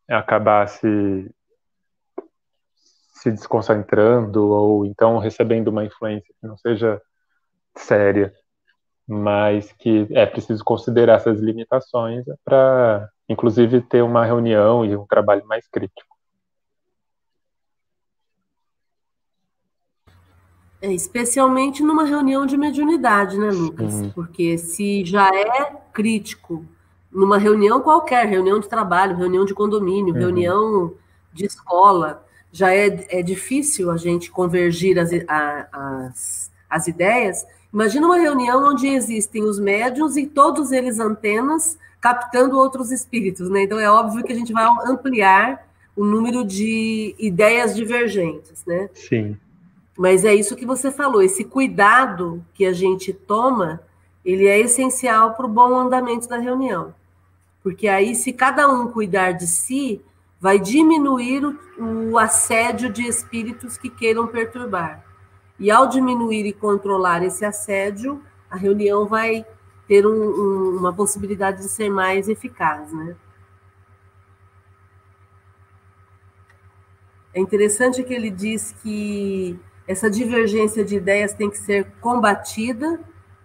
acabar se se desconcentrando ou então recebendo uma influência que não seja séria, mas que é preciso considerar essas limitações para, inclusive, ter uma reunião e um trabalho mais crítico. É, especialmente numa reunião de mediunidade, né, Lucas? Uhum. Porque se já é crítico numa reunião qualquer, reunião de trabalho, reunião de condomínio, uhum. reunião de escola, já é, é difícil a gente convergir as, a, as, as ideias. Imagina uma reunião onde existem os médiums e todos eles antenas captando outros espíritos, né? Então é óbvio que a gente vai ampliar o número de ideias divergentes, né? Sim. Mas é isso que você falou, esse cuidado que a gente toma, ele é essencial para o bom andamento da reunião. Porque aí, se cada um cuidar de si, vai diminuir o, o assédio de espíritos que queiram perturbar. E ao diminuir e controlar esse assédio, a reunião vai ter um, um, uma possibilidade de ser mais eficaz, né? É interessante que ele diz que essa divergência de ideias tem que ser combatida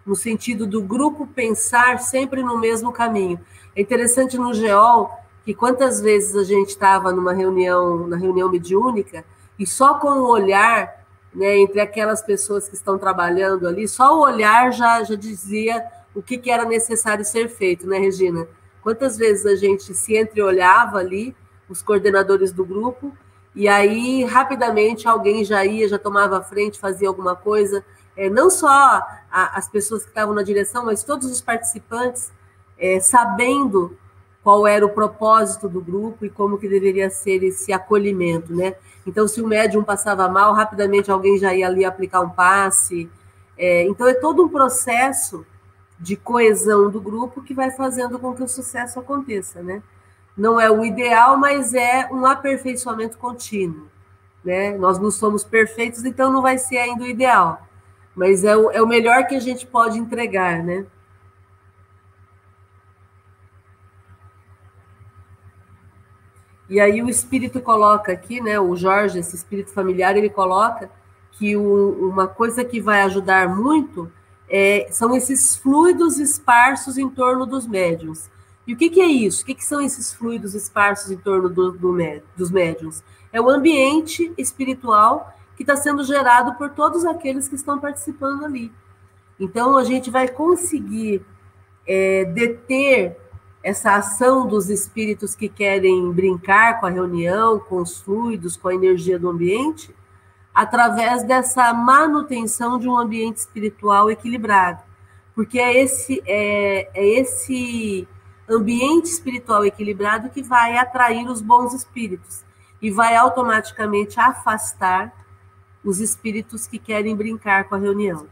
no sentido do grupo pensar sempre no mesmo caminho. É interessante no GEOL que quantas vezes a gente estava numa reunião, na reunião mediúnica, e só com o olhar, né, entre aquelas pessoas que estão trabalhando ali, só o olhar já, já dizia o que, que era necessário ser feito, né, Regina? Quantas vezes a gente se entreolhava ali, os coordenadores do grupo, e aí rapidamente alguém já ia, já tomava a frente, fazia alguma coisa, é, não só a, as pessoas que estavam na direção, mas todos os participantes, é, sabendo qual era o propósito do grupo e como que deveria ser esse acolhimento, né? Então, se o médium passava mal, rapidamente alguém já ia ali aplicar um passe. É, então, é todo um processo de coesão do grupo que vai fazendo com que o sucesso aconteça, né? Não é o ideal, mas é um aperfeiçoamento contínuo, né? Nós não somos perfeitos, então não vai ser ainda o ideal, mas é o, é o melhor que a gente pode entregar, né? E aí o espírito coloca aqui, né, o Jorge, esse espírito familiar, ele coloca que o, uma coisa que vai ajudar muito é, são esses fluidos esparsos em torno dos médiums. E o que, que é isso? O que, que são esses fluidos esparsos em torno do, do, dos médiums? É o ambiente espiritual que está sendo gerado por todos aqueles que estão participando ali. Então, a gente vai conseguir é, deter essa ação dos espíritos que querem brincar com a reunião, com os fluidos, com a energia do ambiente, através dessa manutenção de um ambiente espiritual equilibrado. Porque é esse, é, é esse ambiente espiritual equilibrado que vai atrair os bons espíritos e vai automaticamente afastar os espíritos que querem brincar com a reunião.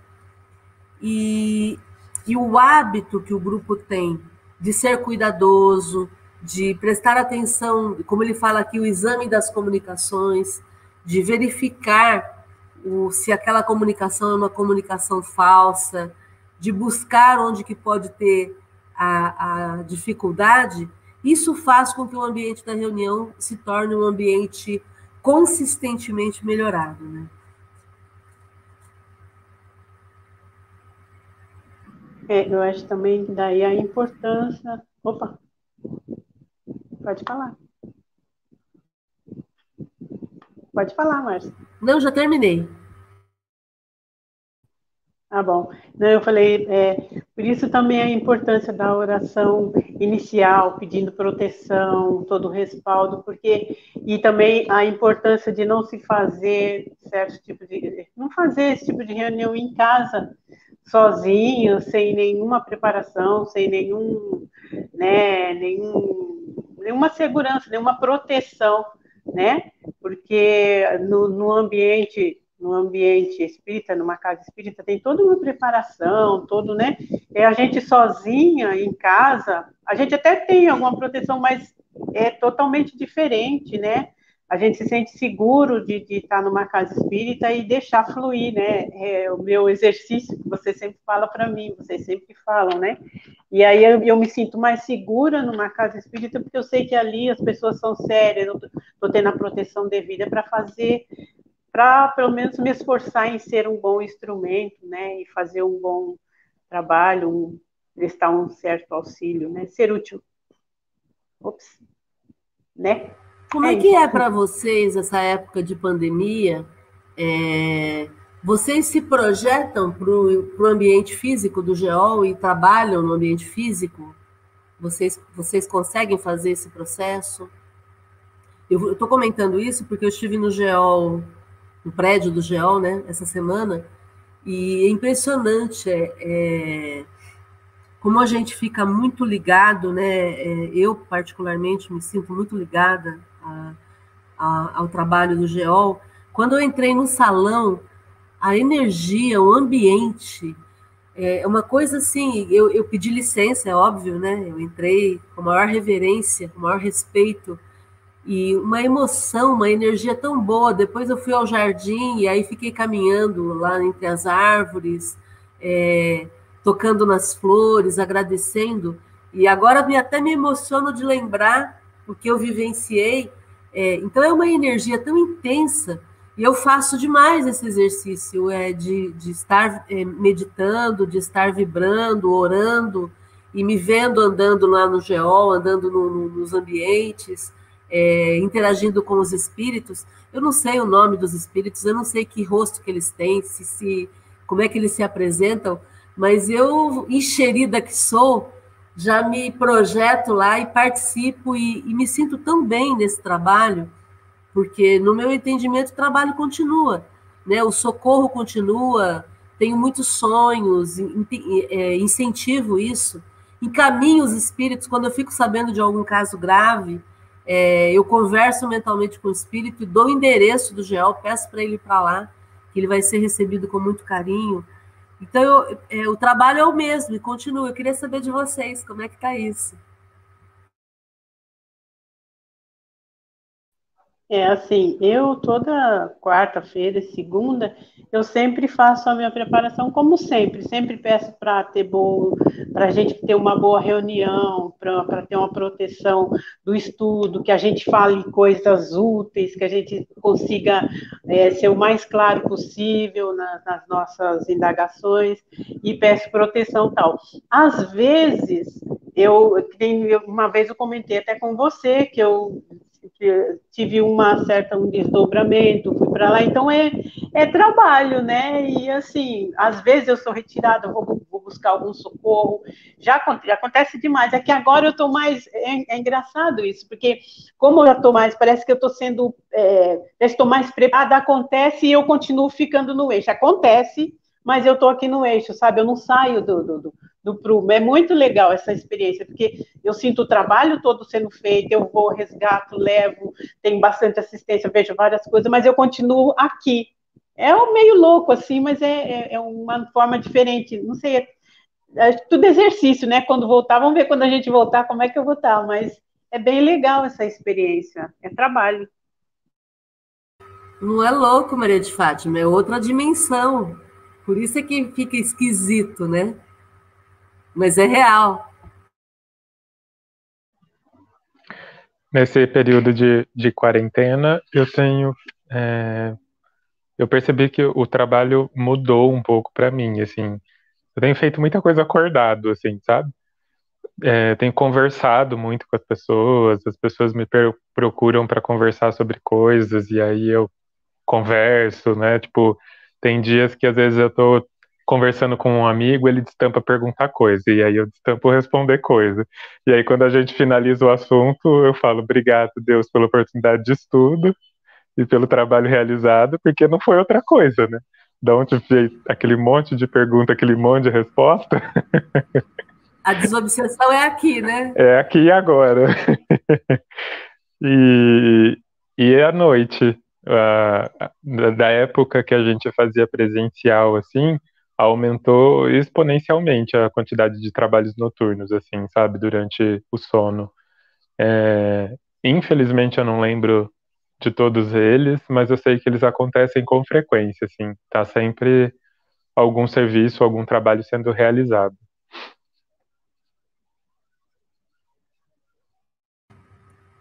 E, e o hábito que o grupo tem de ser cuidadoso, de prestar atenção, como ele fala aqui, o exame das comunicações, de verificar o, se aquela comunicação é uma comunicação falsa, de buscar onde que pode ter a, a dificuldade, isso faz com que o ambiente da reunião se torne um ambiente consistentemente melhorado. Né? É, eu acho também daí a importância. Opa! Pode falar. Pode falar, Márcia. Não, já terminei. Ah, bom. Não, eu falei, é, por isso também a importância da oração inicial, pedindo proteção, todo o respaldo, porque e também a importância de não se fazer certo tipo de não fazer esse tipo de reunião em casa, sozinho, sem nenhuma preparação, sem nenhum, né, nenhum, nenhuma segurança, nenhuma proteção, né? Porque no, no ambiente no ambiente espírita, numa casa espírita, tem toda uma preparação, todo, né? É a gente sozinha em casa, a gente até tem alguma proteção, mas é totalmente diferente, né? a gente se sente seguro de, de estar numa casa espírita e deixar fluir, né? É o meu exercício que você sempre fala para mim, vocês sempre falam, né? E aí eu, eu, me sinto mais segura numa casa espírita porque eu sei que ali as pessoas são sérias, eu estou tendo a proteção devida para fazer, para pelo menos me esforçar em ser um bom instrumento, né? E fazer um bom trabalho, um, prestar um certo auxílio, né? Ser útil. Ops, né? Como é, é que é para vocês essa época de pandemia? É, vocês se projetam para o ambiente físico do GEOL e trabalham no ambiente físico? Vocês, vocês conseguem fazer esse processo? Eu estou comentando isso porque eu estive no GEOL, no prédio do GEOL, né, essa semana, e é impressionante é, é, como a gente fica muito ligado, né? É, eu, particularmente, me sinto muito ligada a, a, ao trabalho do GEOL, quando eu entrei no salão, a energia, o ambiente, é uma coisa assim, eu, eu pedi licença, é óbvio, né? Eu entrei com maior reverência, com maior respeito, e uma emoção, uma energia tão boa. Depois eu fui ao jardim e aí fiquei caminhando lá entre as árvores, é, tocando nas flores, agradecendo. E agora me, até me emociono de lembrar o que eu vivenciei. É, então é uma energia tão intensa e eu faço demais esse exercício é, de, de estar é, meditando, de estar vibrando, orando e me vendo andando lá no geol, andando no, no, nos ambientes, é, interagindo com os espíritos. Eu não sei o nome dos espíritos, eu não sei que rosto que eles têm, se, se como é que eles se apresentam, mas eu, encherida que sou, já me projeto lá e participo e, e, me sinto tão bem nesse trabalho, porque no meu entendimento o trabalho continua, né? O socorro continua, tenho muitos sonhos, é, incentivo isso, encaminho os espíritos quando eu fico sabendo de algum caso grave, é, eu converso mentalmente com o espírito e dou o endereço do GEL, peço para ele ir para lá, que ele vai ser recebido com muito carinho. Então, eu, é, o trabalho é o mesmo e continua. Eu queria saber de vocês, como é que está isso? É assim, eu toda quarta-feira segunda, eu sempre faço a minha preparação como sempre, sempre peço para ter bom, para a gente ter uma boa reunião, para ter uma proteção do estudo, que a gente fale coisas úteis, que a gente consiga é, ser o mais claro possível nas, nas nossas indagações, e peço proteção tal. Às vezes, eu uma vez eu comentei até com você que eu tive uma certa um desdobramento, fui para lá, então é, é trabalho, né? E assim, às vezes eu sou retirada, vou, vou buscar algum socorro, já, já, acontece demais. É que agora eu estou mais, é, é, engraçado isso, porque como eu já estou mais, parece que eu estou sendo, é, já estou mais preparada, acontece e eu continuo ficando no eixo. Acontece, mas eu estou aqui no eixo, sabe? Eu não saio do, do, do do Prumo. É muito legal essa experiência, porque eu sinto o trabalho todo sendo feito, eu vou, resgato, levo, tenho bastante assistência, vejo várias coisas, mas eu continuo aqui. É um meio louco, assim, mas é, é, é uma forma diferente. Não sei, é, é tudo exercício, né? Quando voltar, vamos ver quando a gente voltar como é que eu vou estar, mas é bem legal essa experiência, é trabalho. Não é louco, Maria de Fátima, é outra dimensão. Por isso é que fica esquisito, né? mas é real. Nesse período de, de quarentena, eu tenho. É, eu percebi que o trabalho mudou um pouco para mim, assim. Eu tenho feito muita coisa acordado, assim, sabe? É, tenho conversado muito com as pessoas, as pessoas me procuram para conversar sobre coisas, e aí eu converso, né? Tipo, tem dias que às vezes eu tô conversando com um amigo, ele destampa perguntar coisa, e aí eu destampo responder coisa. E aí, quando a gente finaliza o assunto, eu falo, obrigado, Deus, pela oportunidade de estudo e pelo trabalho realizado, porque não foi outra coisa, né? Da onde veio aquele monte de pergunta, aquele monte de resposta. A desobsessão é aqui, né? É aqui e agora. e, e é à noite. Uh, da época que a gente fazia presencial, assim, aumentou exponencialmente a quantidade de trabalhos noturnos, assim, sabe, durante o sono. É, infelizmente eu não lembro de todos eles, mas eu sei que eles acontecem com frequência, assim, tá sempre algum serviço, algum trabalho sendo realizado.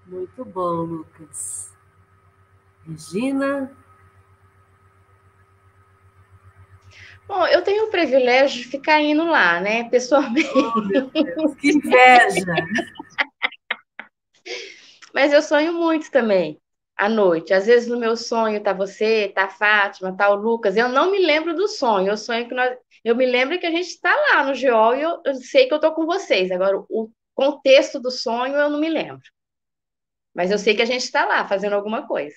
Muito bom, Lucas. Regina? Bom, eu tenho o privilégio de ficar indo lá, né, pessoalmente. Oh, que inveja! Mas eu sonho muito também, à noite. Às vezes no meu sonho tá você, tá a Fátima, tá o Lucas. Eu não me lembro do sonho. Eu sonho que nós... Eu me lembro que a gente está lá no GEOL e eu, eu sei que eu tô com vocês. Agora, o contexto do sonho eu não me lembro. Mas eu sei que a gente está lá fazendo alguma coisa.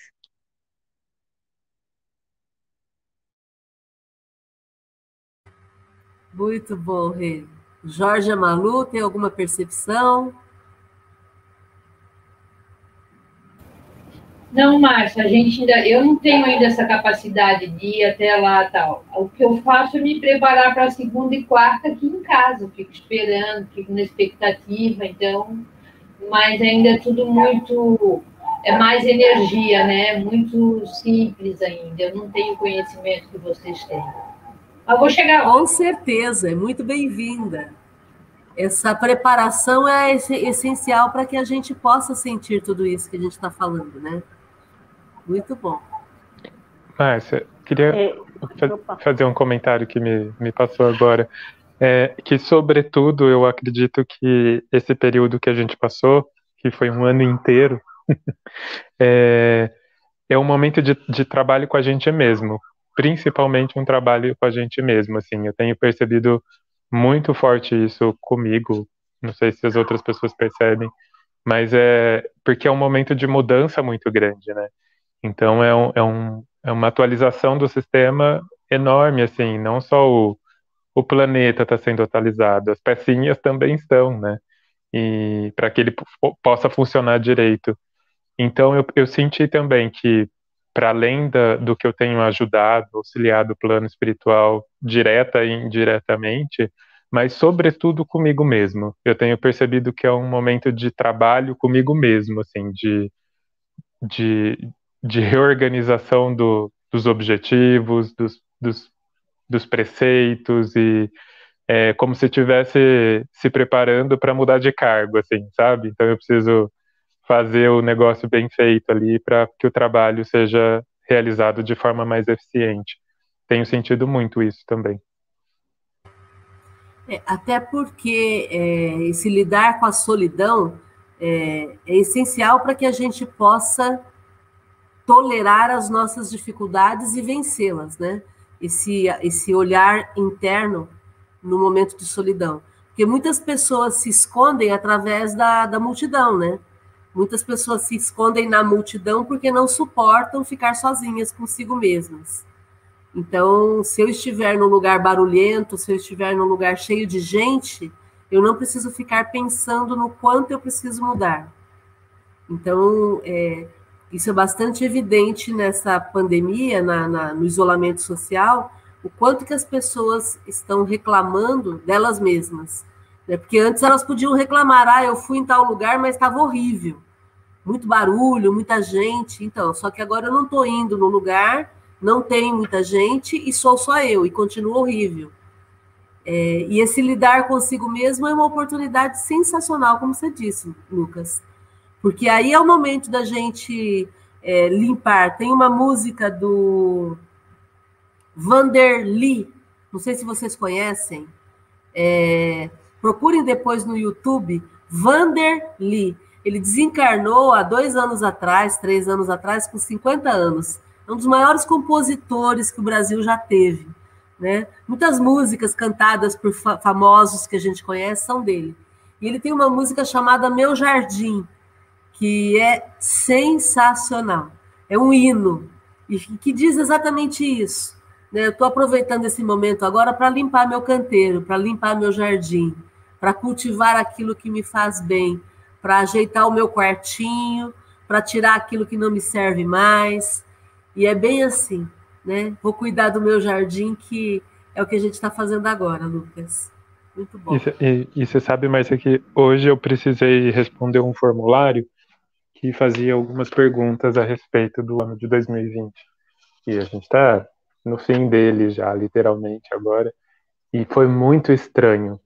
Muito bom, Rê. Jorge Amalu, tem alguma percepção? Não, Márcia, a gente ainda, eu não tenho ainda essa capacidade de ir até lá tal. O que eu faço é me preparar para a segunda e quarta aqui em casa. fico esperando, fico na expectativa, então, mas ainda é tudo muito é mais energia, né? Muito simples ainda. Eu não tenho o conhecimento que vocês têm. Eu vou chegar. Com certeza, é muito bem-vinda. Essa preparação é essencial para que a gente possa sentir tudo isso que a gente está falando, né? Muito bom. Márcia, queria é, fazer um comentário que me, me passou agora. É, que, sobretudo, eu acredito que esse período que a gente passou, que foi um ano inteiro, é, é um momento de, de trabalho com a gente mesmo, principalmente um trabalho com a gente mesmo, assim, eu tenho percebido muito forte isso comigo, não sei se as outras pessoas percebem, mas é porque é um momento de mudança muito grande, né? Então é, um, é, um, é uma atualização do sistema enorme, assim, não só o, o planeta está sendo atualizado, as pecinhas também estão, né? E para que ele possa funcionar direito. Então eu, eu senti também que para além da, do que eu tenho ajudado, auxiliado o plano espiritual direta e indiretamente, mas sobretudo comigo mesmo. Eu tenho percebido que é um momento de trabalho comigo mesmo, assim, de, de, de reorganização do, dos objetivos, dos, dos, dos preceitos e é, como se estivesse se preparando para mudar de cargo, assim, sabe? Então eu preciso fazer o negócio bem feito ali para que o trabalho seja realizado de forma mais eficiente. Tenho sentido muito isso também. É, até porque é, esse lidar com a solidão é, é essencial para que a gente possa tolerar as nossas dificuldades e vencê-las, né? Esse, esse olhar interno no momento de solidão. Porque muitas pessoas se escondem através da, da multidão, né? Muitas pessoas se escondem na multidão porque não suportam ficar sozinhas consigo mesmas. Então, se eu estiver num lugar barulhento, se eu estiver num lugar cheio de gente, eu não preciso ficar pensando no quanto eu preciso mudar. Então, é, isso é bastante evidente nessa pandemia, na, na, no isolamento social, o quanto que as pessoas estão reclamando delas mesmas. Né? Porque antes elas podiam reclamar, ah, eu fui em tal lugar, mas estava horrível. Muito barulho, muita gente. Então, só que agora eu não estou indo no lugar, não tem muita gente e sou só eu, e continua horrível. É, e esse lidar consigo mesmo é uma oportunidade sensacional, como você disse, Lucas. Porque aí é o momento da gente é, limpar. Tem uma música do Vanderly, não sei se vocês conhecem, é, procurem depois no YouTube, Vanderly. Ele desencarnou há dois anos atrás, três anos atrás, com 50 anos. É um dos maiores compositores que o Brasil já teve. Né? Muitas músicas cantadas por famosos que a gente conhece são dele. E ele tem uma música chamada Meu Jardim, que é sensacional. É um hino e que diz exatamente isso. Né? Eu estou aproveitando esse momento agora para limpar meu canteiro, para limpar meu jardim, para cultivar aquilo que me faz bem, para ajeitar o meu quartinho, para tirar aquilo que não me serve mais. E é bem assim, né? Vou cuidar do meu jardim, que é o que a gente está fazendo agora, Lucas. Muito bom. E, você sabe, Márcia, que hoje eu precisei responder um formulário que fazia algumas perguntas a respeito do ano de 2020. E a gente está no fim dele já, literalmente agora. E foi muito estranho,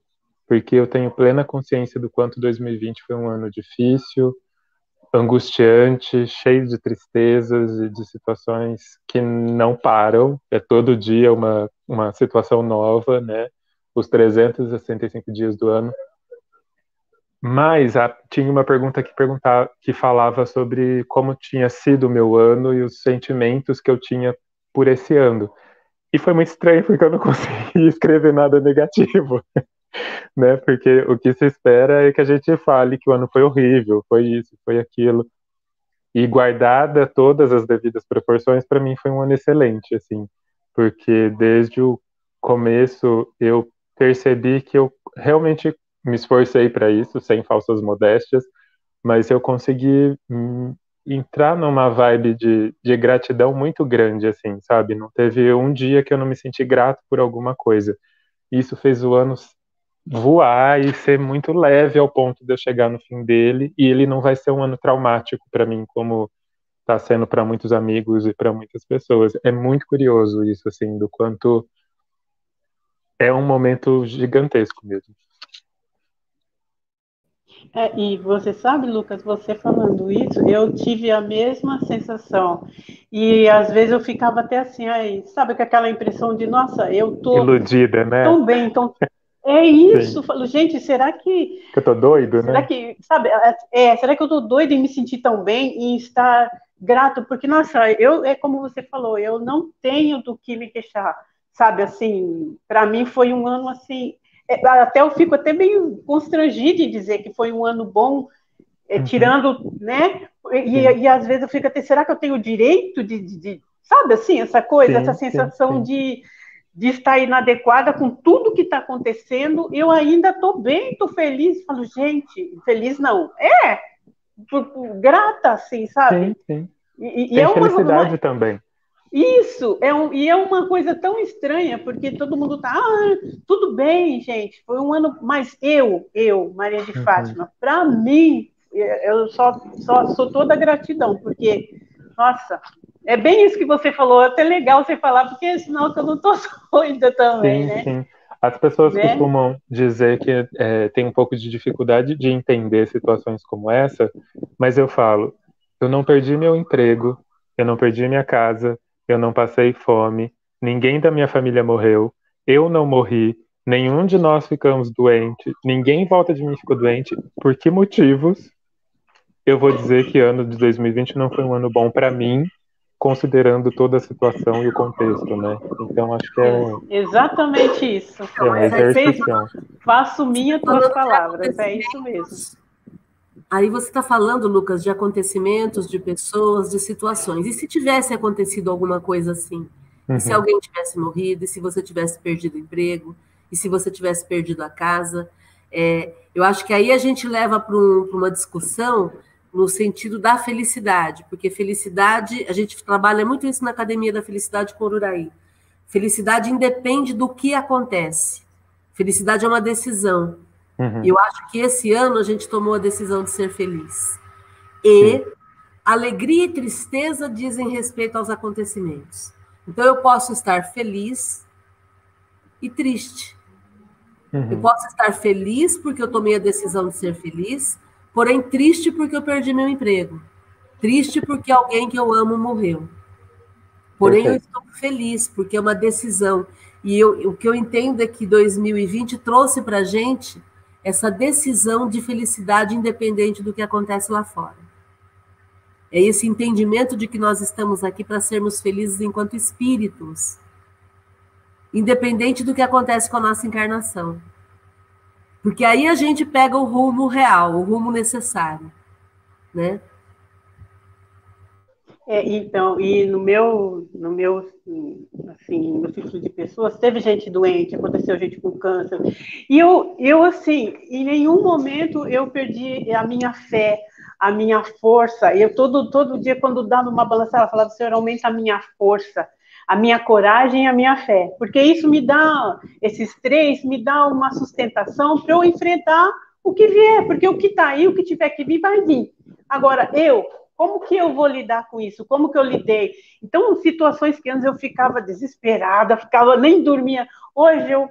porque eu tenho plena consciência do quanto 2020 foi um ano difícil, angustiante, cheio de tristezas e de situações que não param. É todo dia uma, uma situação nova, né? Os 365 dias do ano. Mas a, tinha uma pergunta que perguntava, que falava sobre como tinha sido o meu ano e os sentimentos que eu tinha por esse ano. E foi muito estranho porque eu não consegui escrever nada negativo, né? Porque o que se espera é que a gente fale que o ano foi horrível, foi isso, foi aquilo. E guardada todas as devidas proporções, para mim foi um ano excelente, assim, porque desde o começo eu percebi que eu realmente me esforcei para isso, sem falsas modéstias, mas eu consegui hum, entrar numa vibe de, de gratidão muito grande, assim, sabe? Não teve um dia que eu não me senti grato por alguma coisa. Isso fez o ano voar e ser muito leve ao ponto de eu chegar no fim dele, e ele não vai ser um ano traumático para mim, como está sendo para muitos amigos e para muitas pessoas. É muito curioso isso, assim, do quanto é um momento gigantesco mesmo. É, e você sabe, Lucas, você falando isso, eu tive a mesma sensação. E às vezes eu ficava até assim, aí, sabe com aquela impressão de, nossa, eu tô iludida, né? Tão bem, tão é isso, falo, gente, será que eu tô doido, será né? que, sabe, é, é, será que eu tô doido em me sentir tão bem e estar grato? Porque nossa, eu é como você falou, eu não tenho do que me queixar, sabe? Assim, para mim foi um ano assim é, até eu fico até meio constrangido em dizer que foi um ano bom, é, uhum. tirando, né? E, e, às vezes eu fico até, será que eu tenho o direito de, de, de sabe assim, essa coisa, sim, essa sensação sim, sim. de de estar inadequada com tudo que está acontecendo, eu ainda estou bem, estou feliz. Falo, gente, feliz não. É, grata, assim, sabe? Sim, sim. E, e é uma felicidade uma... também. Isso, é um, e é uma coisa tão estranha, porque todo mundo tá, ah, tudo bem, gente, foi um ano, mas eu, eu, Maria de uhum. Fátima, para mim, eu só, só sou toda gratidão, porque, nossa, é bem isso que você falou, é até legal você falar, porque senão eu não tô doida também, sim, né? Sim. As pessoas né? costumam dizer que é, tem um pouco de dificuldade de entender situações como essa, mas eu falo, eu não perdi meu emprego, eu não perdi minha casa, eu não passei fome, ninguém da minha família morreu, eu não morri, Nenhum de nós ficamos doente, ninguém volta de mim ficou doente. Por que motivos? Eu vou dizer que ano de 2020 não foi um ano bom para mim, considerando toda a situação e o contexto, né? Então acho que é exatamente isso. É uma. Faço minha tuas palavras, é isso mesmo. Aí você está falando, Lucas, de acontecimentos, de pessoas, de situações. E se tivesse acontecido alguma coisa assim? Uhum. E se uhum. alguém tivesse morrido? E se você tivesse perdido o emprego? E se você tivesse perdido a casa? É, eu acho que aí a gente leva para um, uma discussão no sentido da felicidade, porque felicidade, a gente trabalha muito isso na Academia da Felicidade com Uraí. Felicidade independe do que acontece. Felicidade é uma decisão. Uhum. E eu acho que esse ano a gente tomou a decisão de ser feliz. E Sim. alegria e tristeza dizem respeito aos acontecimentos. Então eu posso estar feliz e triste. Uhum. Eu posso estar feliz porque eu tomei a decisão de ser feliz, porém triste porque eu perdi meu emprego. Triste porque alguém que eu amo morreu. Porém, eu estou feliz porque é uma decisão. E eu, o que eu entendo é que 2020 trouxe para a gente essa decisão de felicidade independente do que acontece lá fora. É esse entendimento de que nós estamos aqui para sermos felizes enquanto espíritos, independente do que acontece com a nossa encarnação. Porque aí a gente pega o rumo real, o rumo necessário, né? É, então, e no meu, no meu, assim, no ciclo de pessoas, teve gente doente, aconteceu gente com câncer. E eu, eu assim, em nenhum momento eu perdi a minha fé, a minha força. Eu todo, todo dia, quando dava uma balança, ela falava, Senhor, aumenta a minha força, a minha coragem e a minha fé. Porque isso me dá, esses três, me dá uma sustentação para eu enfrentar o que vier. Porque o que está aí, o que tiver que vir, vai vir. Agora, eu, como que eu vou lidar com isso? Como que eu lidei? Então, situações que antes eu ficava desesperada, ficava nem dormia. Hoje eu,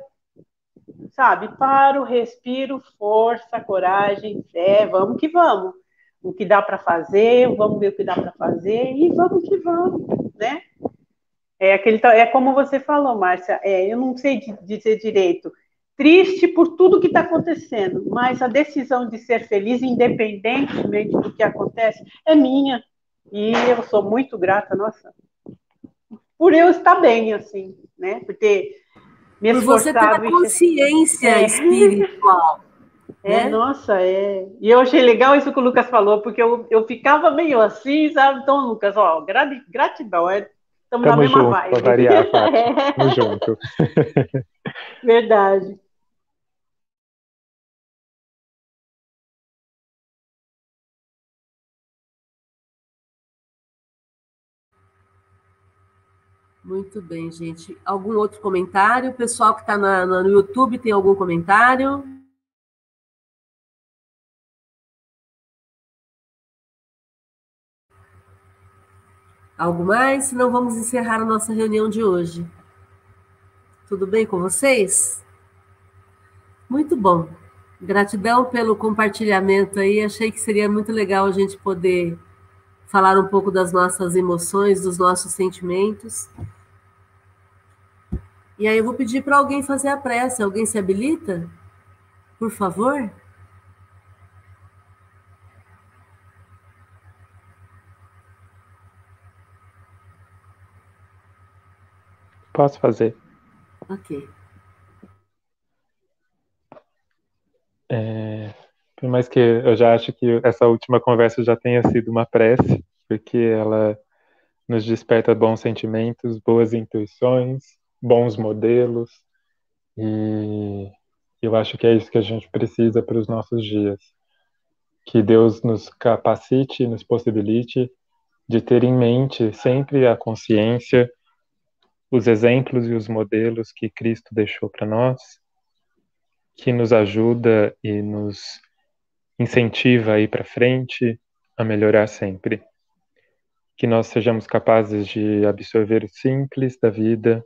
sabe, paro, respiro, força, coragem, fé, vamos que vamos. O que dá para fazer, vamos ver o que dá para fazer e vamos que vamos, né? É aquele, é como você falou, Márcia. É, eu não sei dizer direito triste por tudo que está acontecendo, mas a decisão de ser feliz, independentemente do que acontece, é minha. E eu sou muito grata, nossa, por eu estar bem, assim, né? Por ter me esforçado. Por você ter a consciência é. espiritual. É, né? nossa, é. E eu achei legal isso que o Lucas falou, porque eu, eu ficava meio assim, sabe? Então, Lucas, ó, gratidão, é, estamos na mesma junto, vibe. variar, Tamo junto. Verdade. Muito bem, gente. Algum outro comentário? O pessoal que está no YouTube tem algum comentário? Algo mais? Senão vamos encerrar a nossa reunião de hoje. Tudo bem com vocês? Muito bom. Gratidão pelo compartilhamento aí. Achei que seria muito legal a gente poder falar um pouco das nossas emoções, dos nossos sentimentos. E aí eu vou pedir para alguém fazer a prece. Alguém se habilita? Por favor? Posso fazer. Ok. É, por mais que eu já acho que essa última conversa já tenha sido uma prece, porque ela nos desperta bons sentimentos, boas intuições, bons modelos, e eu acho que é isso que a gente precisa para os nossos dias. Que Deus nos capacite, nos possibilite de ter em mente sempre a consciência, os exemplos e os modelos que Cristo deixou para nós, que nos ajuda e nos incentiva a ir para frente, a melhorar sempre. Que nós sejamos capazes de absorver o simples da vida,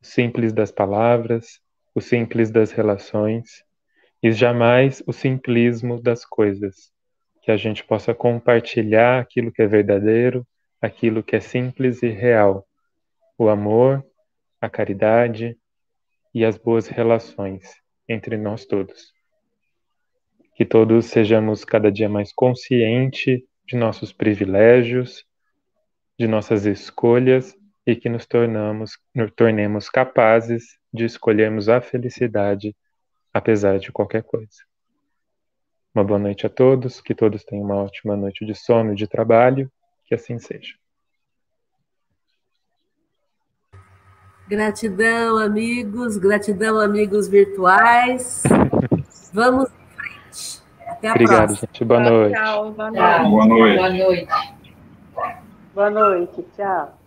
o simples das palavras, o simples das relações e jamais o simplismo das coisas. Que a gente possa compartilhar aquilo que é verdadeiro, aquilo que é simples e real. O amor, a caridade, e as boas relações entre nós todos. Que todos sejamos cada dia mais conscientes de nossos privilégios, de nossas escolhas e que nos tornamos, nos tornemos capazes de escolhermos a felicidade apesar de qualquer coisa. Uma boa noite a todos, que todos tenham uma ótima noite de sono e de trabalho, que assim seja. Gratidão, amigos, gratidão, amigos virtuais. Vamos em frente. Até a Obrigado, próxima. gente. Boa noite. Tchau, boa Tchau. noite. Boa noite. Boa noite. Boa noite, tchau.